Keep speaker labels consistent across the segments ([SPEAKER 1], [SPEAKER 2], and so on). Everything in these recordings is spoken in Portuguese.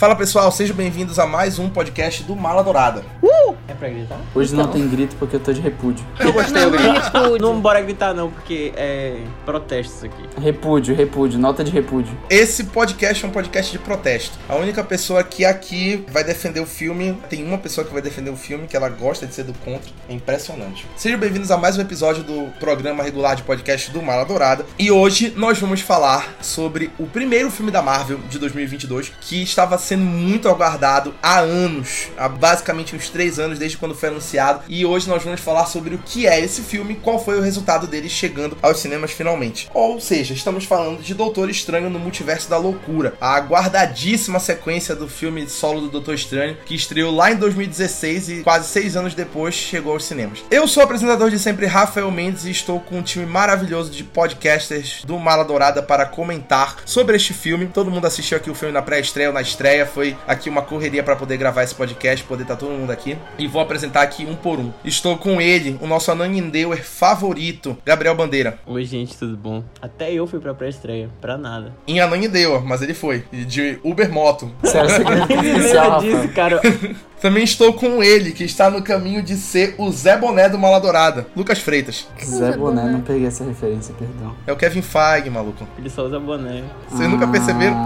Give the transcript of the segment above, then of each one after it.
[SPEAKER 1] Fala pessoal, sejam bem-vindos a mais um podcast do Mala Dourada.
[SPEAKER 2] Uh! É pra gritar?
[SPEAKER 3] Hoje não tem grito porque eu tô de repúdio.
[SPEAKER 2] Eu gostei
[SPEAKER 4] não,
[SPEAKER 2] grito. Não bora gritar não, porque é protestos aqui.
[SPEAKER 3] Repúdio, repúdio, nota de repúdio.
[SPEAKER 1] Esse podcast é um podcast de protesto. A única pessoa que aqui vai defender o filme, tem uma pessoa que vai defender o filme, que ela gosta de ser do contra. É impressionante. Sejam bem-vindos a mais um episódio do programa regular de podcast do Mala Dourada. E hoje nós vamos falar sobre o primeiro filme da Marvel de 2022, que estava sendo muito aguardado há anos, há basicamente uns três anos desde quando foi anunciado. E hoje nós vamos falar sobre o que é esse filme, qual foi o resultado dele chegando aos cinemas finalmente. Ou seja, estamos falando de Doutor Estranho no Multiverso da Loucura, a aguardadíssima sequência do filme solo do Doutor Estranho, que estreou lá em 2016 e quase seis anos depois chegou aos cinemas. Eu sou o apresentador de sempre, Rafael Mendes, e estou com um time maravilhoso de podcasters do Mala Dourada para comentar sobre este filme. Todo mundo assistiu aqui o filme na pré-estreia ou na estreia, foi aqui uma correria para poder gravar esse podcast, poder estar todo mundo aqui. E vou apresentar aqui um por um. Estou com ele, o nosso Ananindewer favorito, Gabriel Bandeira.
[SPEAKER 2] Oi gente, tudo bom? Até eu fui pra pré-estreia, pra nada.
[SPEAKER 1] Em Ananindewer, mas ele foi. De Uber Moto.
[SPEAKER 3] Sério,
[SPEAKER 2] disso,
[SPEAKER 3] Rafa.
[SPEAKER 2] cara.
[SPEAKER 1] Também estou com ele, que está no caminho de ser o Zé Boné do Mala Dourada, Lucas Freitas.
[SPEAKER 3] Zé Boné, não peguei essa referência, perdão.
[SPEAKER 1] É o Kevin Feige, maluco.
[SPEAKER 2] Ele só usa boné.
[SPEAKER 1] Vocês nunca perceberam?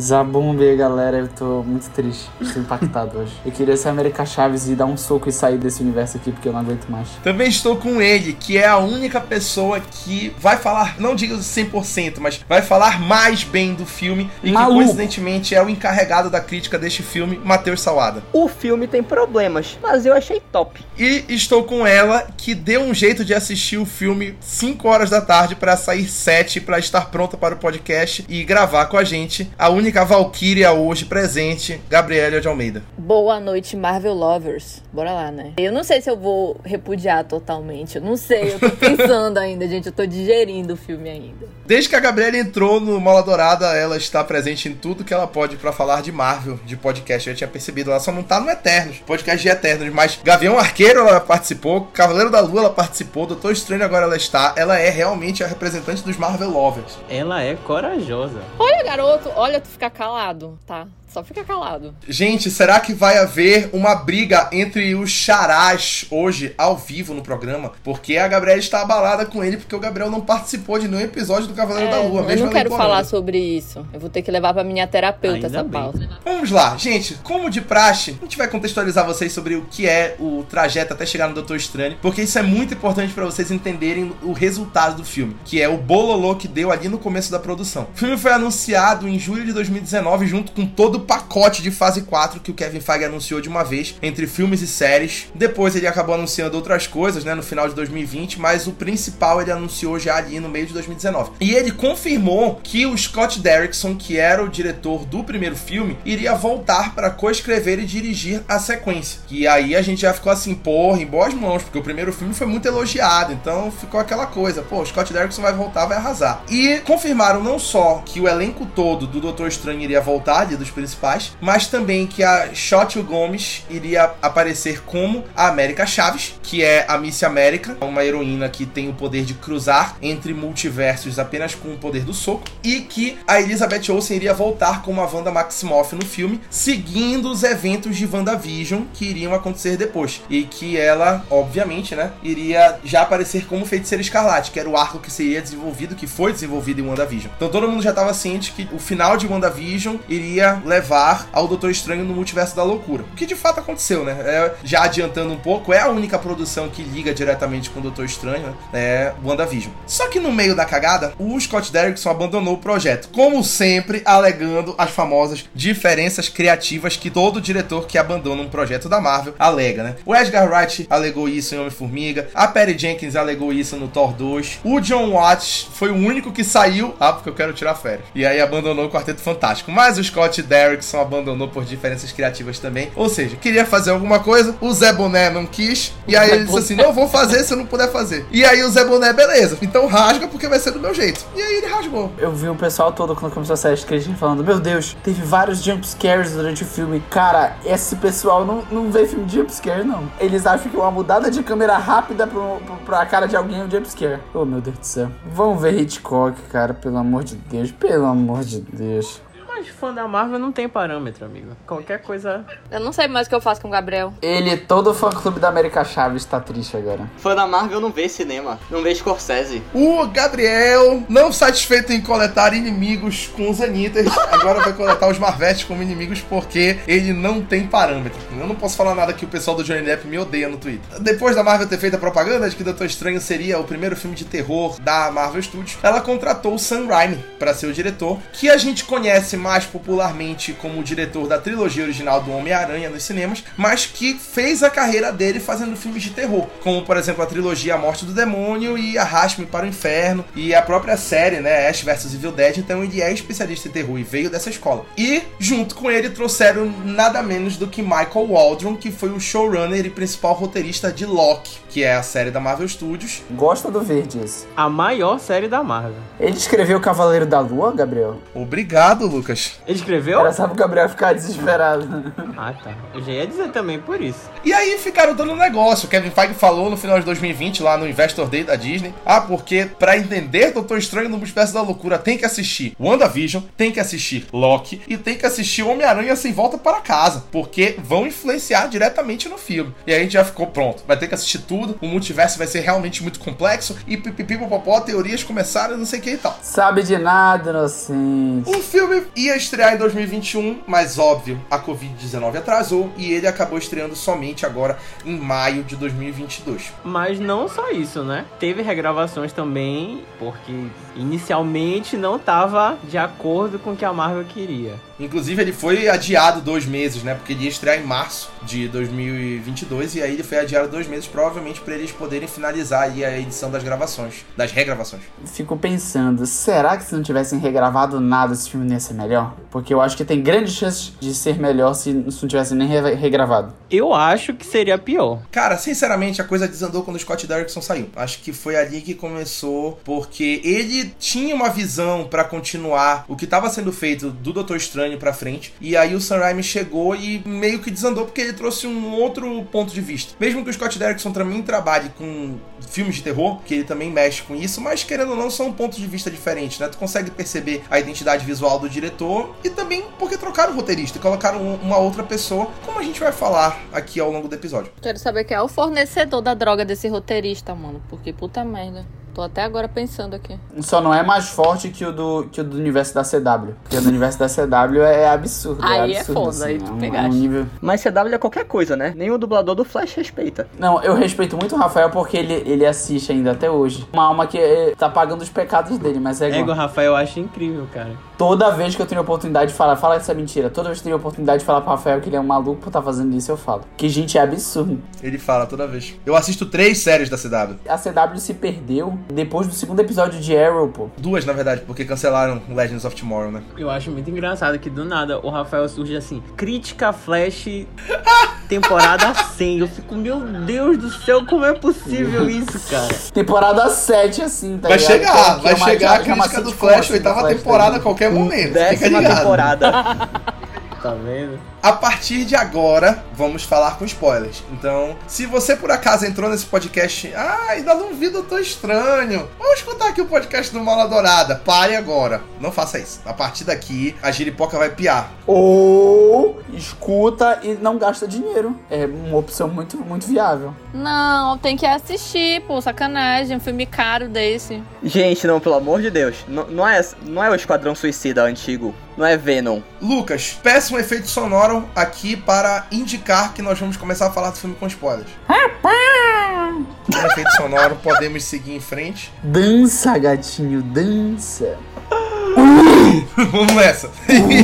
[SPEAKER 3] Zabumbe, galera, eu tô muito triste. Estou impactado hoje. Eu queria ser América Chaves e dar um soco e sair desse universo aqui porque eu não aguento mais.
[SPEAKER 1] Também estou com ele, que é a única pessoa que vai falar, não digo 100%, mas vai falar mais bem do filme e
[SPEAKER 3] Maluco.
[SPEAKER 1] que coincidentemente é o encarregado da crítica deste filme, Matheus Salada.
[SPEAKER 4] O filme tem problemas, mas eu achei top.
[SPEAKER 1] E estou com ela, que deu um jeito de assistir o filme 5 horas da tarde para sair 7 para estar pronta para o podcast e gravar com a gente, a única Valkyria hoje presente, Gabriela de Almeida.
[SPEAKER 5] Boa noite, Marvel Lovers. Bora lá, né? Eu não sei se eu vou repudiar totalmente. Eu não sei, eu tô pensando ainda, gente. Eu tô digerindo o filme ainda.
[SPEAKER 1] Desde que a Gabriela entrou no Mola Dourada, ela está presente em tudo que ela pode pra falar de Marvel, de podcast. Eu já tinha percebido, ela só não tá no Eternos, podcast de Eternos, mas Gavião Arqueiro ela participou, Cavaleiro da Lua ela participou, Doutor Estranho agora ela está. Ela é realmente a representante dos Marvel Lovers.
[SPEAKER 2] Ela é corajosa.
[SPEAKER 5] Olha, garoto, olha, tu fica calado, tá? Só fica calado.
[SPEAKER 1] Gente, será que vai haver uma briga entre os charás hoje, ao vivo no programa? Porque a Gabriela está abalada com ele, porque o Gabriel não participou de nenhum episódio do Cavaleiro da
[SPEAKER 5] É,
[SPEAKER 1] Lua,
[SPEAKER 5] eu
[SPEAKER 1] mesmo
[SPEAKER 5] não quero falar sobre isso. Eu vou ter que levar pra minha terapeuta
[SPEAKER 2] Ainda
[SPEAKER 5] essa
[SPEAKER 2] bem.
[SPEAKER 5] pauta.
[SPEAKER 1] Vamos lá, gente. Como de praxe, a gente vai contextualizar vocês sobre o que é o trajeto até chegar no Doutor Estranho, porque isso é muito importante pra vocês entenderem o resultado do filme, que é o bololô que deu ali no começo da produção. O filme foi anunciado em julho de 2019, junto com todo o pacote de fase 4 que o Kevin Feige anunciou de uma vez, entre filmes e séries. Depois ele acabou anunciando outras coisas, né, no final de 2020, mas o principal ele anunciou já ali no meio de 2019. E ele confirmou que o Scott Derrickson, que era o diretor do primeiro filme, iria voltar para coescrever e dirigir a sequência. E aí a gente já ficou assim, porra, em boas mãos, porque o primeiro filme foi muito elogiado, então ficou aquela coisa, pô, o Scott Derrickson vai voltar, vai arrasar. E confirmaram não só que o elenco todo do Doutor Estranho iria voltar, ali dos principais, mas também que a Shotio Gomes iria aparecer como a América Chaves, que é a Miss América, uma heroína que tem o poder de cruzar entre multiversos apenas com o poder do soco, e que a Elizabeth Olsen iria voltar como a Wanda Maximoff no filme, seguindo os eventos de WandaVision que iriam acontecer depois. E que ela, obviamente, né, iria já aparecer como Feiticeira Escarlate, que era o arco que seria desenvolvido, que foi desenvolvido em WandaVision. Então todo mundo já estava ciente que o final de WandaVision iria levar ao Doutor Estranho no Multiverso da Loucura. O que de fato aconteceu, né? É, já adiantando um pouco, é a única produção que liga diretamente com o Doutor Estranho, né? É WandaVision. Só que no meio da cagada, o Scott Derrickson abandonou o projeto. Como sempre, alegando as famosas diferenças criativas que todo diretor que abandona um projeto da Marvel alega, né? O Edgar Wright alegou isso em Homem-Formiga, a Perry Jenkins alegou isso no Thor 2, o John Watts foi o único que saiu, ah, porque eu quero tirar férias, e aí abandonou o Quarteto Fantástico. Mas o Scott Derrickson abandonou por diferenças criativas também. Ou seja, queria fazer alguma coisa, o Zé Boné não quis, e aí ele disse assim: não vou fazer se eu não puder fazer. E aí o Zé Boné, beleza, então rasga porque vai ser do meu jeito. E aí ele rasgou.
[SPEAKER 3] Eu vi o pessoal todo quando começou a sair as críticas falando: Meu Deus, teve vários jumpscares durante o filme. Cara, esse pessoal não, não vê filme de jumpscare, não. Eles acham que uma mudada de câmera rápida pro, pro, pra cara de alguém é um jumpscare. Oh, meu Deus do céu. Vamos ver Hitchcock, cara, pelo amor de Deus. Pelo amor de Deus.
[SPEAKER 2] Mas fã da Marvel não tem parâmetro, amigo. Qualquer coisa.
[SPEAKER 5] Eu não sei mais o que eu faço com o Gabriel.
[SPEAKER 3] Ele, todo fã clube da América Chaves, tá triste agora.
[SPEAKER 4] Fã da Marvel não vê cinema, não vê Scorsese.
[SPEAKER 1] O Gabriel, não satisfeito em coletar inimigos com os Anitters, agora vai coletar os Marvetes como inimigos porque ele não tem parâmetro. Eu não posso falar nada que o pessoal do Johnny Depp me odeia no Twitter. Depois da Marvel ter feito a propaganda de que Doutor Estranho seria o primeiro filme de terror da Marvel Studios, ela contratou o Sam Raimi para ser o diretor, que a gente conhece mais popularmente como o diretor da trilogia original do Homem-Aranha nos cinemas, mas que fez a carreira dele fazendo filmes de terror, como por exemplo a trilogia A Morte do Demônio e Arraste-me para o Inferno e a própria série, né, Ash vs Evil Dead, então ele é especialista em terror e veio dessa escola. E junto com ele trouxeram nada menos do que Michael Waldron, que foi o showrunner e principal roteirista de Loki, que é a série da Marvel Studios.
[SPEAKER 3] Gosta do verde esse.
[SPEAKER 2] A maior série da Marvel.
[SPEAKER 3] Ele escreveu Cavaleiro da Lua, Gabriel?
[SPEAKER 1] Obrigado, Lucas.
[SPEAKER 2] Ele escreveu?
[SPEAKER 3] Era só pro Gabriel ficar desesperado.
[SPEAKER 2] Ah, tá. Eu já ia dizer também por isso.
[SPEAKER 1] E aí ficaram dando negócio. O Kevin Feige falou no final de 2020, lá no Investor Day da Disney. Ah, porque pra entender Doutor Estranho no Multiverso da Loucura tem que assistir WandaVision, tem que assistir Loki e tem que assistir Homem-Aranha Sem Volta para Casa. Porque vão influenciar diretamente no filme. E aí a gente já ficou pronto. Vai ter que assistir tudo. O multiverso vai ser realmente muito complexo. E pipipipopopó, teorias começaram, não sei o que e tal.
[SPEAKER 3] Sabe de nada, inocente.
[SPEAKER 1] O filme ia estrear em 2021, mas óbvio, a Covid-19 atrasou e ele acabou estreando somente agora em maio de 2022.
[SPEAKER 2] Mas não só isso, né? Teve regravações também, porque inicialmente não tava de acordo com o que a Marvel queria.
[SPEAKER 1] Inclusive, ele foi adiado dois meses, né? Porque ele ia estrear em março de 2022 e aí ele foi adiado dois meses, provavelmente para eles poderem finalizar aí a edição das gravações, das regravações.
[SPEAKER 3] Fico pensando, será que se não tivessem regravado nada, esse filme não ia ser melhor? Porque eu acho que tem grandes chances de ser melhor se, não tivessem nem re- regravado.
[SPEAKER 2] Eu acho que seria pior.
[SPEAKER 1] Cara, sinceramente, a coisa desandou quando o Scott Derrickson saiu. Acho que foi ali que começou, porque ele tinha uma visão pra continuar o que tava sendo feito do Doutor Estranho pra frente, e aí o Sam Raimi chegou e meio que desandou porque ele trouxe um outro ponto de vista. Mesmo que o Scott Derrickson também trabalhe com filmes de terror, que ele também mexe com isso, mas querendo ou não, são pontos de vista diferentes, né? Tu consegue perceber a identidade visual do diretor e também porque trocaram o roteirista e colocaram um- uma outra pessoa, como a gente vai falar aqui ao longo do episódio.
[SPEAKER 5] Quero saber quem é o fornecedor da droga desse roteirista, mano. Porque puta merda. Tô até agora pensando aqui.
[SPEAKER 3] Só não é mais forte que o do, que o do universo da CW. Porque o do universo da CW é absurdo.
[SPEAKER 5] Aí é
[SPEAKER 3] absurdo,
[SPEAKER 5] foda,
[SPEAKER 3] assim,
[SPEAKER 5] aí tu
[SPEAKER 3] é um,
[SPEAKER 5] pegaste.
[SPEAKER 3] é um nível...
[SPEAKER 4] Mas CW é qualquer coisa, né? Nem o dublador do Flash respeita.
[SPEAKER 3] Não, eu respeito muito o Rafael porque ele, ele assiste ainda até hoje. Uma alma que eh, tá pagando os pecados dele, mas é igual.
[SPEAKER 2] Ego Rafael eu acho incrível, cara.
[SPEAKER 3] Toda vez que eu tenho a oportunidade de falar, fala essa mentira. Toda vez que eu tenho a oportunidade de falar pro Rafael que ele é um maluco por estar fazendo isso, eu falo. Que, gente, é absurdo.
[SPEAKER 1] Ele fala toda vez. Eu assisto três séries da CW.
[SPEAKER 3] A CW se perdeu depois do segundo episódio de Arrow, pô.
[SPEAKER 1] Duas, na verdade, porque cancelaram Legends of Tomorrow, né?
[SPEAKER 2] Eu acho muito engraçado que do nada o Rafael surge assim: crítica Flash temporada 100. Eu fico, meu Deus do céu, como é possível isso, cara?
[SPEAKER 3] Temporada 7, assim, tá
[SPEAKER 1] Vai
[SPEAKER 3] ligado?
[SPEAKER 1] chegar,
[SPEAKER 3] Que que
[SPEAKER 1] vai
[SPEAKER 3] é uma-
[SPEAKER 1] chegar a crítica do Flash,
[SPEAKER 3] assim,
[SPEAKER 1] oitava
[SPEAKER 3] Flash,
[SPEAKER 1] temporada
[SPEAKER 3] tá
[SPEAKER 1] a qualquer momento.
[SPEAKER 4] Décima temporada.
[SPEAKER 2] Tá vendo?
[SPEAKER 1] A partir de agora, vamos falar com spoilers. Então, se você por acaso entrou nesse podcast, ah, ainda não vi Doutor Estranho, vamos escutar aqui o podcast do Mala Dourada. Pare agora. Não faça isso. A partir daqui, a giripoca vai piar.
[SPEAKER 3] Ou escuta e não gasta dinheiro. É uma opção muito, muito viável.
[SPEAKER 5] Não, tem que assistir, pô, sacanagem. Um filme caro desse.
[SPEAKER 4] Gente, não, pelo amor de Deus. Não, não, é, não é o Esquadrão Suicida antigo. Não é Venom.
[SPEAKER 1] Lucas, peça um efeito sonoro aqui para indicar que nós vamos começar a falar do filme com spoilers. Um efeito sonoro, podemos seguir em frente.
[SPEAKER 3] Dança, gatinho, dança.
[SPEAKER 1] Vamos nessa.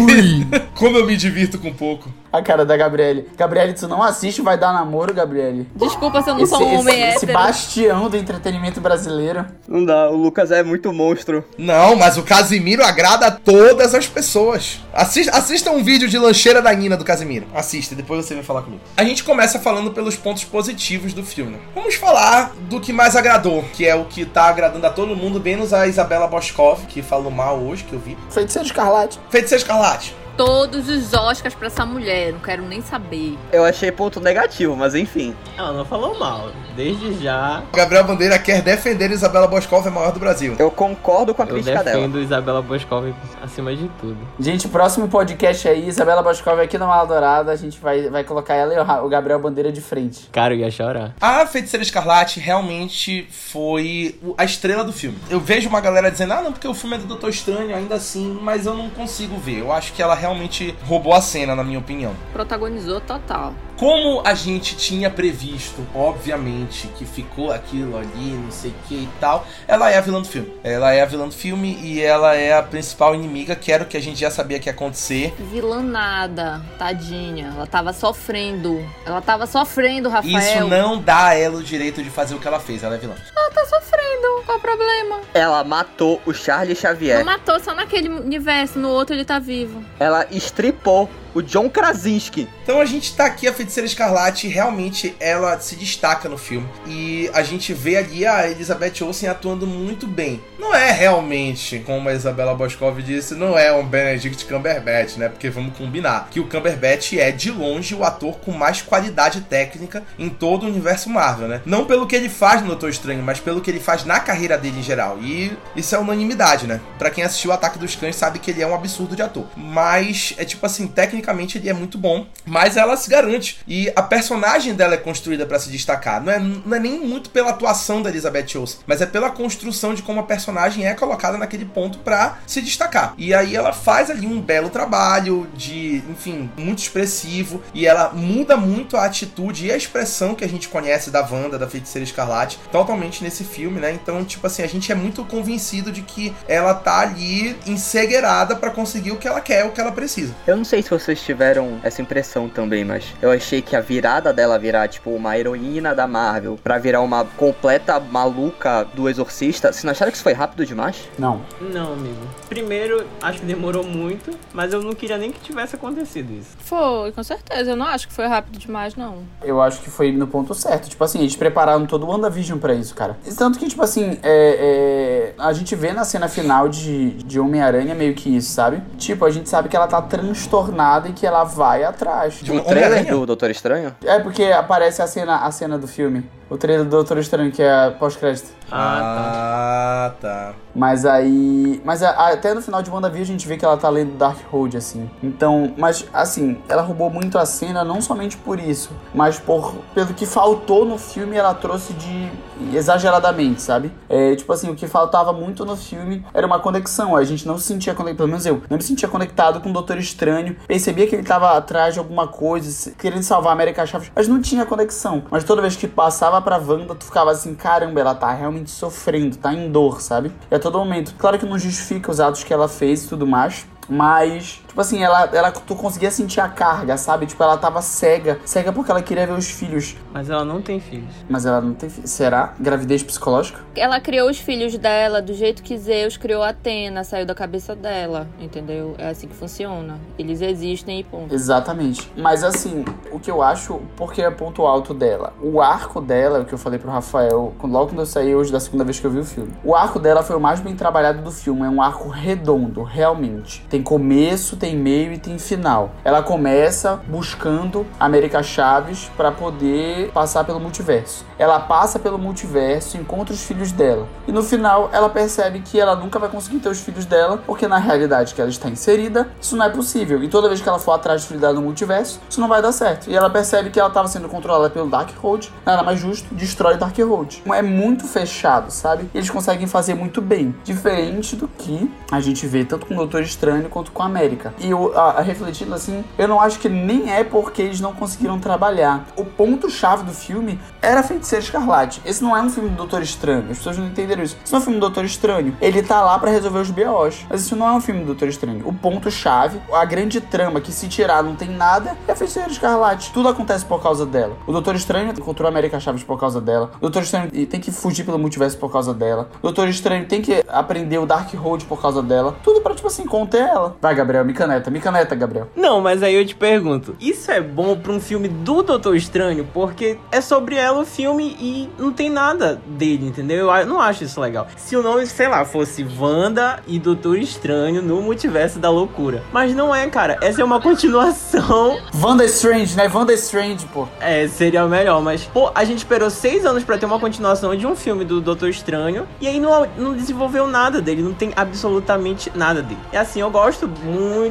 [SPEAKER 1] Como eu me divirto com pouco.
[SPEAKER 3] A cara da Gabriele. Gabriele, tu não assiste, vai dar namoro, Gabriele.
[SPEAKER 5] Desculpa se eu não
[SPEAKER 3] Esse,
[SPEAKER 5] sou um
[SPEAKER 3] esse,
[SPEAKER 5] homem
[SPEAKER 3] esse
[SPEAKER 5] hétero.
[SPEAKER 3] bastião do entretenimento brasileiro.
[SPEAKER 4] Não dá, o Lucas é muito monstro.
[SPEAKER 1] Não, mas o Casimiro agrada a todas as pessoas. Assista, assista um vídeo de lancheira da Nina do Casimiro. Assista, depois você vem falar comigo. A gente começa falando pelos pontos positivos do filme. Vamos falar do que mais agradou, que é o que tá agradando a todo mundo, menos a Isabela Boscov, que falou mal hoje, que eu vi.
[SPEAKER 3] Feiticeiro Escarlate.
[SPEAKER 1] Feiticeiro Escarlate.
[SPEAKER 5] Todos os Oscars pra essa mulher. Não quero nem saber.
[SPEAKER 4] Eu achei ponto negativo, mas enfim.
[SPEAKER 2] Ela não falou mal. Desde já,
[SPEAKER 1] Gabriel Bandeira quer defender Isabela Boscov, a maior do Brasil.
[SPEAKER 4] Eu concordo com a
[SPEAKER 2] eu
[SPEAKER 4] crítica dela.
[SPEAKER 2] defendo Isabela Boscov acima de tudo.
[SPEAKER 3] Gente, próximo podcast aí, Isabela Boscov aqui no Mala Dourada, a gente vai, vai colocar ela e o Gabriel Bandeira de frente.
[SPEAKER 2] Cara, eu ia chorar.
[SPEAKER 1] A Feiticeira Escarlate realmente foi a estrela do filme. Eu vejo uma galera dizendo, ah, não, porque o filme é do Doutor Estranho, ainda assim, mas eu não consigo ver. Eu acho que ela realmente roubou a cena, na minha opinião.
[SPEAKER 5] Protagonizou total.
[SPEAKER 1] Como a gente tinha previsto, obviamente, que ficou aquilo ali, não sei o que e tal, ela é a vilã do filme. Ela é a vilã do filme e ela é a principal inimiga, que era o que a gente já sabia que ia acontecer.
[SPEAKER 5] Vilã nada, tadinha. Ela tava sofrendo. Ela tava sofrendo, Rafael.
[SPEAKER 1] Isso não dá a ela o direito de fazer o que ela fez, ela é vilã.
[SPEAKER 5] Ela tá sofrendo. Qual o problema?
[SPEAKER 4] Ela matou o Charles Xavier.
[SPEAKER 5] Não matou só naquele universo, no outro ele tá vivo.
[SPEAKER 4] Ela estripou o John Krasinski.
[SPEAKER 1] Então a gente tá aqui, a Feiticeira Escarlate, realmente ela se destaca no filme. E a gente vê ali a Elizabeth Olsen atuando muito bem. Não é realmente, como a Isabela Boscov disse, não é um Benedict Cumberbatch, né? Porque vamos combinar que o Cumberbatch é, de longe, o ator com mais qualidade técnica em todo o universo Marvel, né? Não pelo que ele faz no Doutor Estranho, mas pelo que ele faz na carreira dele em geral. E isso é unanimidade, né? Pra quem assistiu o Ataque dos Cães sabe que ele é um absurdo de ator. Mas, é tipo assim, tecnicamente ele é muito bom, mas ela se garante. E a personagem dela é construída pra se destacar. Não é, não é nem muito pela atuação da Elizabeth Olsen, mas é pela construção de como a personagem é colocada naquele ponto pra se destacar. E aí ela faz ali um belo trabalho de, enfim, muito expressivo e ela muda muito a atitude e a expressão que a gente conhece da Wanda, da Feiticeira Escarlate, totalmente nesse filme, né? Então, tipo assim, a gente é muito convencido de que ela tá ali encegueirada pra conseguir o que ela quer, o que ela precisa.
[SPEAKER 4] Eu não sei se vocês tiveram essa impressão também, mas eu achei que a virada dela virar, tipo, uma heroína da Marvel pra virar uma completa maluca do Exorcista, vocês não acharam que isso foi rápido demais?
[SPEAKER 3] Não.
[SPEAKER 2] Não, amigo. Primeiro, acho que demorou muito, mas eu não queria nem que tivesse acontecido isso.
[SPEAKER 5] Foi, com certeza. Eu não acho que foi rápido demais, não.
[SPEAKER 3] Eu acho que foi no ponto certo. Tipo assim, eles prepararam todo o WandaVision pra isso, cara. E Tanto que, tipo assim, é, é, a gente vê na cena final de, de Homem-Aranha meio que isso, sabe? Tipo, a gente sabe que ela tá transtornada e que ela vai atrás.
[SPEAKER 1] De um
[SPEAKER 4] trailer do Doutor Estranho?
[SPEAKER 3] É porque aparece a cena, a cena do filme. O trailer do Doutor Estranho, que é a pós-crédito.
[SPEAKER 1] Ah, tá.
[SPEAKER 3] Mas aí. Mas a- até no final de WandaVision a gente vê que ela tá lendo Dark Road, assim. Então, mas assim, ela roubou muito a cena, não somente por isso, mas por pelo que faltou no filme, ela trouxe de. exageradamente, sabe? É, tipo assim, o que faltava muito no filme era uma conexão. A gente não se sentia conectado, pelo menos eu, não me sentia conectado com o Doutor Estranho. Percebia que ele tava atrás de alguma coisa, querendo salvar a América Chaves, mas não tinha conexão. Mas toda vez que passava pra Wanda, tu ficava assim, caramba, ela tá realmente sofrendo, tá em dor, sabe? E a todo momento. Claro que não justifica os atos que ela fez e tudo mais. Mas, tipo assim, ela, ela, tu conseguia sentir a carga, sabe? Tipo, ela tava cega. Cega porque ela queria ver os filhos.
[SPEAKER 2] Mas ela não tem filhos.
[SPEAKER 3] Mas ela não tem filhos. Será? Gravidez psicológica?
[SPEAKER 5] Ela criou os filhos dela do jeito que Zeus criou Atena, saiu da cabeça dela, entendeu? É assim que funciona. Eles existem e ponto.
[SPEAKER 3] Exatamente. Mas assim, o que eu acho, porque é ponto alto dela. O arco dela, o que eu falei pro Rafael, quando- logo quando eu saí hoje da segunda vez que eu vi o filme. O arco dela foi o mais bem trabalhado do filme. É um arco redondo, realmente. Tem começo, tem meio e tem final. Ela começa buscando a América Chaves pra poder passar pelo multiverso. Ela passa pelo multiverso, encontra os filhos dela. E no final, ela percebe que ela nunca vai conseguir ter os filhos dela, porque na realidade que ela está inserida, isso não é possível. E toda vez que ela for atrás dos filhos dela no multiverso, isso não vai dar certo. E ela percebe que ela estava sendo controlada pelo Dark Road, nada mais justo, destrói Dark Road. É muito fechado, sabe? Eles conseguem fazer muito bem. Diferente do que a gente vê tanto com o Doutor Estranho quanto com a América. E eu, a, a refletindo assim, eu não acho que nem é porque eles não conseguiram trabalhar. O ponto-chave do filme era a Feiticeira Escarlate. Esse não é um filme do Doutor Estranho. As pessoas não entenderam isso. Isso não é um filme do Doutor Estranho. Ele tá lá pra resolver os BOs. Mas isso não é um filme do Doutor Estranho. O ponto-chave, a grande trama que se tirar não tem nada, é a Feiticeira Escarlate. Tudo acontece por causa dela. O Doutor Estranho encontrou a América Chaves por causa dela. O Doutor Estranho tem que fugir pelo multiverso por causa dela. O Doutor Estranho tem que aprender o Dark Road por causa dela. Tudo pra, tipo assim, conter ela. Vai, Gabriel, me Micaneta, micaneta, Gabriel.
[SPEAKER 2] Não, mas aí eu te pergunto, isso é bom pra um filme do Doutor Estranho? Porque é sobre ela o filme e não tem nada dele, entendeu? Eu não acho isso legal. Se o nome, sei lá, fosse Wanda e Doutor Estranho no Multiverso da Loucura. Mas não é, cara. Essa é uma continuação.
[SPEAKER 3] Wanda Strange, né? Wanda Strange, pô.
[SPEAKER 2] É, seria melhor, mas, pô, a gente esperou seis anos pra ter uma continuação de um filme do Doutor Estranho e aí não, não desenvolveu nada dele, não tem absolutamente nada dele. E assim, eu gosto muito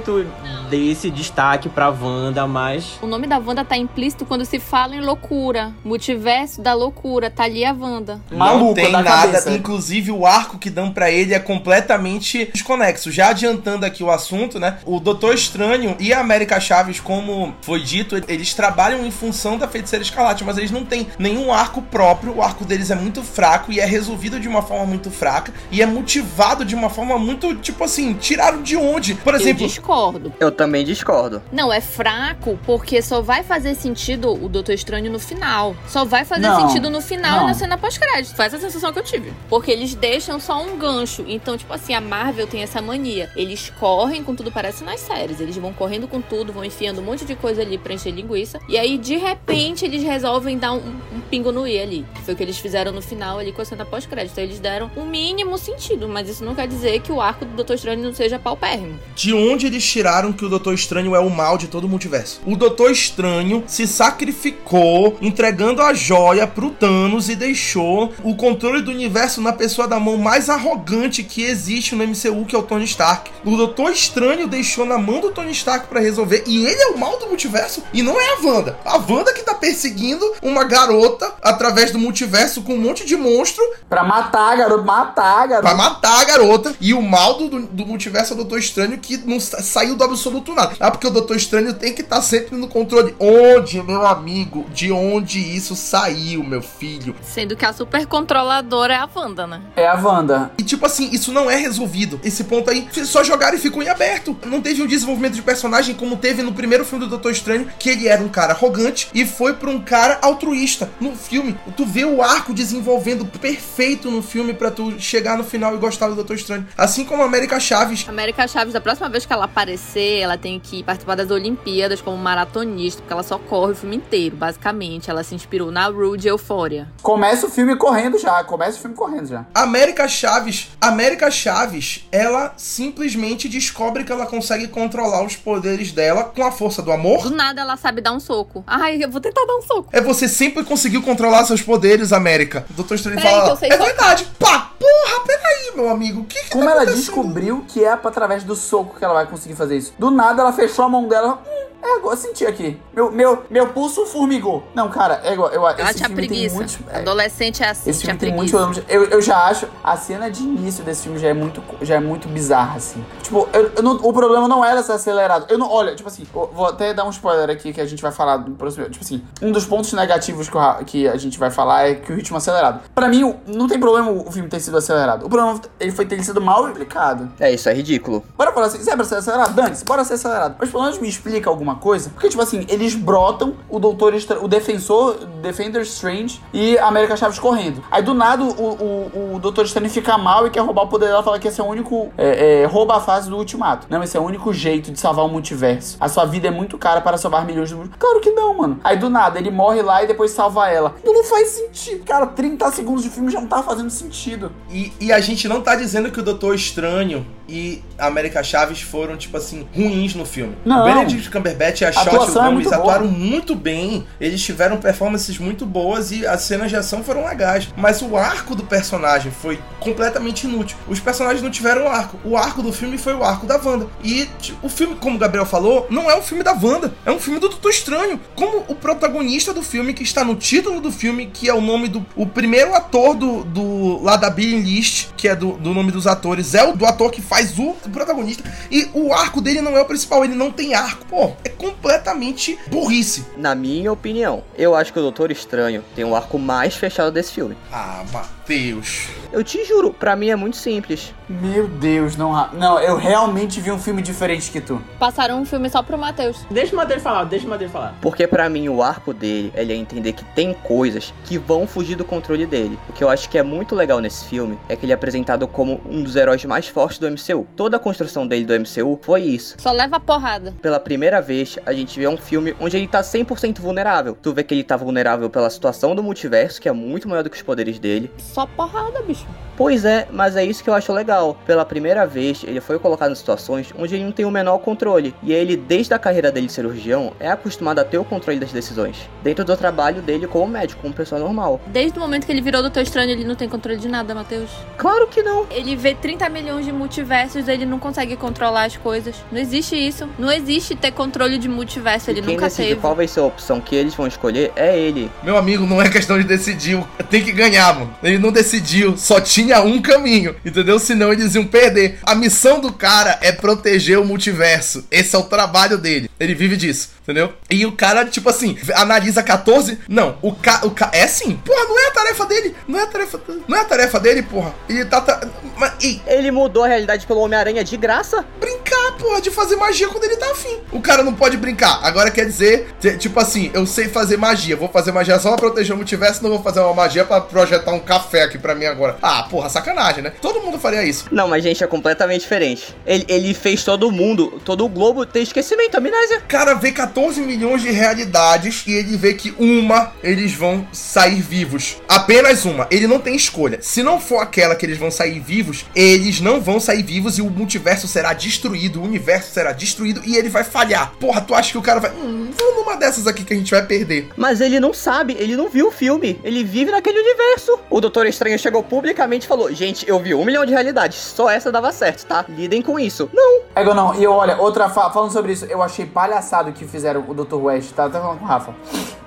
[SPEAKER 2] desse destaque pra Wanda, mas.
[SPEAKER 5] O nome da Wanda tá implícito quando se fala em loucura. Multiverso da loucura, tá ali a Wanda.
[SPEAKER 1] não
[SPEAKER 3] Maluca
[SPEAKER 1] tem
[SPEAKER 3] da
[SPEAKER 1] nada,
[SPEAKER 3] cabeça.
[SPEAKER 1] inclusive o arco que dão pra ele é completamente desconexo. Já adiantando aqui o assunto, né? O Doutor Estranho e a América Chaves, como foi dito, eles trabalham em função da Feiticeira Escarlate, mas eles não têm nenhum arco próprio. O arco deles é muito fraco e é resolvido de uma forma muito fraca e é motivado de uma forma muito, tipo assim, tiraram de onde? Por
[SPEAKER 5] Eu
[SPEAKER 1] exemplo,
[SPEAKER 5] discordo.
[SPEAKER 4] Eu também discordo.
[SPEAKER 5] Não, é fraco porque só vai fazer sentido o Doutor Estranho no final. Só vai fazer
[SPEAKER 3] Não,
[SPEAKER 5] sentido no final
[SPEAKER 3] não.
[SPEAKER 5] e na cena pós-crédito. Foi essa a sensação que eu tive. Porque eles deixam só um gancho. Então, tipo assim, a Marvel tem essa mania. Eles correm com tudo, parece nas séries. Eles vão correndo com tudo, vão enfiando um monte de coisa ali pra encher linguiça. E aí, de repente, eles resolvem dar um, um pingo no i ali. Foi o que eles fizeram no final ali com a cena pós-crédito. Eles deram um mínimo sentido. Mas isso não quer dizer que o arco do Doutor Estranho não seja paupérrimo.
[SPEAKER 1] de onde eles tiraram que o Doutor Estranho é o mal de todo o multiverso. O Doutor Estranho se sacrificou entregando a joia pro Thanos e deixou o controle do universo na pessoa da mão mais arrogante que existe no MCU, que é o Tony Stark. O Doutor Estranho deixou na mão do Tony Stark pra resolver e ele é o mal do multiverso e não é a Wanda. A Wanda que tá perseguindo uma garota através do multiverso com um monte de monstro
[SPEAKER 3] Pra matar, garoto, matar, garoto.
[SPEAKER 1] Pra matar a garota. E o mal do, do, multiverso é o Doutor Estranho que não saiu do absoluto nada. Ah, porque o Doutor Estranho tem que estar sempre no controle. Onde, meu amigo? De onde isso saiu, meu filho?
[SPEAKER 5] Sendo que a super controladora é a Wanda, né?
[SPEAKER 3] É a Wanda.
[SPEAKER 1] E tipo assim, isso não é resolvido. Esse ponto aí, vocês só jogaram e ficou em aberto. Não teve um desenvolvimento de personagem como teve no primeiro filme do Doutor Estranho, que ele era um cara arrogante e foi pra um cara altruísta. No filme, tu vê o arco desenvolvendo perfeito no filme pra tu chegar no final e gostar do Doutor Estranho. Assim como a América Chaves.
[SPEAKER 5] América Chaves, da próxima vez que ela aparecer, ela tem que participar das Olimpíadas como maratonista, porque ela só corre o filme inteiro, basicamente. Ela se inspirou na Rue de Euphoria.
[SPEAKER 3] Começa o filme correndo já. Começa o filme correndo já.
[SPEAKER 1] América Chaves, América Chaves, ela simplesmente descobre que ela consegue controlar os poderes dela com a força do amor.
[SPEAKER 5] Do nada ela sabe dar um soco. Ai, eu vou tentar dar um soco.
[SPEAKER 1] É você sempre conseguiu controlar seus poderes, América. O
[SPEAKER 5] Peraí, que
[SPEAKER 1] fala, é
[SPEAKER 5] só-
[SPEAKER 1] verdade. Pá, porra, peraí, meu amigo. O que que
[SPEAKER 3] Como
[SPEAKER 1] tá
[SPEAKER 3] ela descobriu que é através do soco que ela vai conseguir fazer isso? Do nada ela fechou a mão dela. Hum, é, eu senti aqui. Meu, meu, meu pulso formigou. Não, cara, é igual. Eu,
[SPEAKER 5] Ela
[SPEAKER 3] esse
[SPEAKER 5] tinha
[SPEAKER 3] filme tem
[SPEAKER 5] preguiça.
[SPEAKER 3] muitos- é,
[SPEAKER 5] Adolescente é assim,
[SPEAKER 3] Esse
[SPEAKER 5] tinha
[SPEAKER 3] filme tem
[SPEAKER 5] preguiça.
[SPEAKER 3] muito. Eu, eu já acho. A cena de início desse filme já é muito, já é muito bizarra, assim. Tipo, eu, eu não- o problema não era ser acelerado. Eu não. Olha, tipo assim, eu vou até dar um spoiler aqui que a gente vai falar no próximo. Tipo assim, um dos pontos negativos que, Ra- que a gente vai falar é que o ritmo é acelerado. Pra mim, não tem problema o filme ter sido acelerado. O problema ele foi ter sido mal explicado.
[SPEAKER 4] É, isso é ridículo.
[SPEAKER 3] Bora falar assim, Zé, bora ser acelerado? Dane-se, bora ser acelerado. Mas pelo menos me explica alguma coisa. Porque, tipo assim, eles brotam o Doutor Estra- o Defensor, Defender Strange e a América Chaves correndo. Aí do nada o, o, o Doutor Estranho fica mal e quer roubar o poder dela fala que esse é o único. É, é, rouba a fase do ultimato. Não, esse é o único jeito de salvar o multiverso. A sua vida é muito cara para salvar milhões de multiverso. Claro que não, mano. Aí do nada ele morre lá e depois salva ela. Não, não faz sentido. Cara, 30 segundos de filme já não tá fazendo sentido.
[SPEAKER 1] E, e a gente não tá dizendo que o Doutor Estranho e a América Chaves foram, tipo assim, ruins no filme.
[SPEAKER 3] Não.
[SPEAKER 1] O Benedict Cumberbatch e a
[SPEAKER 3] A
[SPEAKER 1] Shot
[SPEAKER 3] atuação é
[SPEAKER 1] Gomes
[SPEAKER 3] muito boa.
[SPEAKER 1] atuaram muito bem. Eles tiveram performances muito boas e as cenas de ação foram legais. Mas o arco do personagem foi completamente inútil. Os personagens não tiveram arco. O arco do filme foi o arco da Wanda. E o filme, como o Gabriel falou, não é um filme da Wanda. É um filme do Doutor Estranho. Como o protagonista do filme, que está no título do filme, que é o nome do. O primeiro ator do, do lá da Billy List, que é do, do nome dos atores, é o do ator que faz o protagonista. E o arco dele não é o principal, ele não tem arco. Pô, é completamente burrice.
[SPEAKER 4] Na minha opinião, eu acho que o Doutor Estranho tem o arco mais fechado desse filme.
[SPEAKER 1] Ah, Matheus.
[SPEAKER 4] Eu te juro, pra mim é muito simples.
[SPEAKER 3] Meu Deus, não. Não, eu realmente vi um filme diferente que tu.
[SPEAKER 5] Passaram um filme só pro Matheus.
[SPEAKER 2] Deixa o Matheus falar, deixa o Matheus falar.
[SPEAKER 4] Porque pra mim o arco dele, ele é entender que tem coisas que vão fugir do controle dele. O que eu acho que é muito legal nesse filme é que ele é apresentado como um dos heróis mais fortes do MCU. Toda a construção dele do MCU foi isso.
[SPEAKER 5] Só leva porrada.
[SPEAKER 4] Pela primeira vez, a gente vê um filme onde ele tá 100% vulnerável. Tu vê que ele tá vulnerável pela situação do multiverso, que é muito maior do que os poderes dele.
[SPEAKER 5] Só porrada, bicho.
[SPEAKER 4] Pois é, mas é isso que eu acho legal. Pela primeira vez, ele foi colocado em situações onde ele não tem o menor controle. E ele, desde a carreira dele de cirurgião, é acostumado a ter o controle das decisões. Dentro do trabalho dele como médico, como pessoa normal.
[SPEAKER 5] Desde o momento que ele virou Doutor Estranho, ele não tem controle de nada, Matheus.
[SPEAKER 4] Claro que não.
[SPEAKER 5] Ele vê 30 milhões de multiversos, ele não consegue controlar as coisas. Não existe isso. Não existe ter controle de multiverso, ele
[SPEAKER 4] e quem
[SPEAKER 5] nunca
[SPEAKER 4] decide
[SPEAKER 5] teve.
[SPEAKER 4] qual vai ser a opção que eles vão escolher é ele.
[SPEAKER 1] Meu amigo, não é questão de decidir, tem que ganhar, mano. Ele não decidiu, só tinha um caminho, entendeu? Senão eles iam perder. A missão do cara é proteger o multiverso. Esse é o trabalho dele. Ele vive disso, entendeu? E o cara, tipo assim, analisa 14. Não, o cara. O ca... É sim, porra, não é a tarefa dele. Não é a tarefa. Não é a tarefa dele, porra. Ele tá. tá... Mas, e
[SPEAKER 4] Ele mudou a realidade pelo Homem-Aranha de graça?
[SPEAKER 1] brincar, porra, de fazer magia quando ele tá afim. O cara não pode brincar. Agora quer dizer, tipo assim, eu sei fazer magia. Vou fazer magia só pra proteger o multiverso, não vou fazer uma magia pra projetar um café aqui pra mim agora. Ah, porra, sacanagem, né? Todo mundo faria isso.
[SPEAKER 4] Não, mas gente, é completamente diferente. Ele, ele fez todo mundo, todo o globo ter esquecimento, amnésia.
[SPEAKER 1] Cara vê 14 milhões de realidades e ele vê que uma eles vão sair vivos. Apenas uma. Ele não tem escolha. Se não for aquela que eles vão sair vivos, eles não vão sair vivos e o multiverso será destruído, o universo será destruído e ele vai falhar. Porra, tu acha que o cara vai. Hum, vou numa dessas aqui que a gente vai perder.
[SPEAKER 4] Mas ele não sabe, ele não viu o filme. Ele vive naquele universo. O Doutor Estranho chegou publicamente e falou: Gente, eu vi um milhão de realidades, só essa dava certo, tá? Lidem com isso. Não,
[SPEAKER 3] Ego não, e olha, outra fa- falando sobre isso, eu achei palhaçado que fizeram o Dr. West, tá até falando com o Rafa.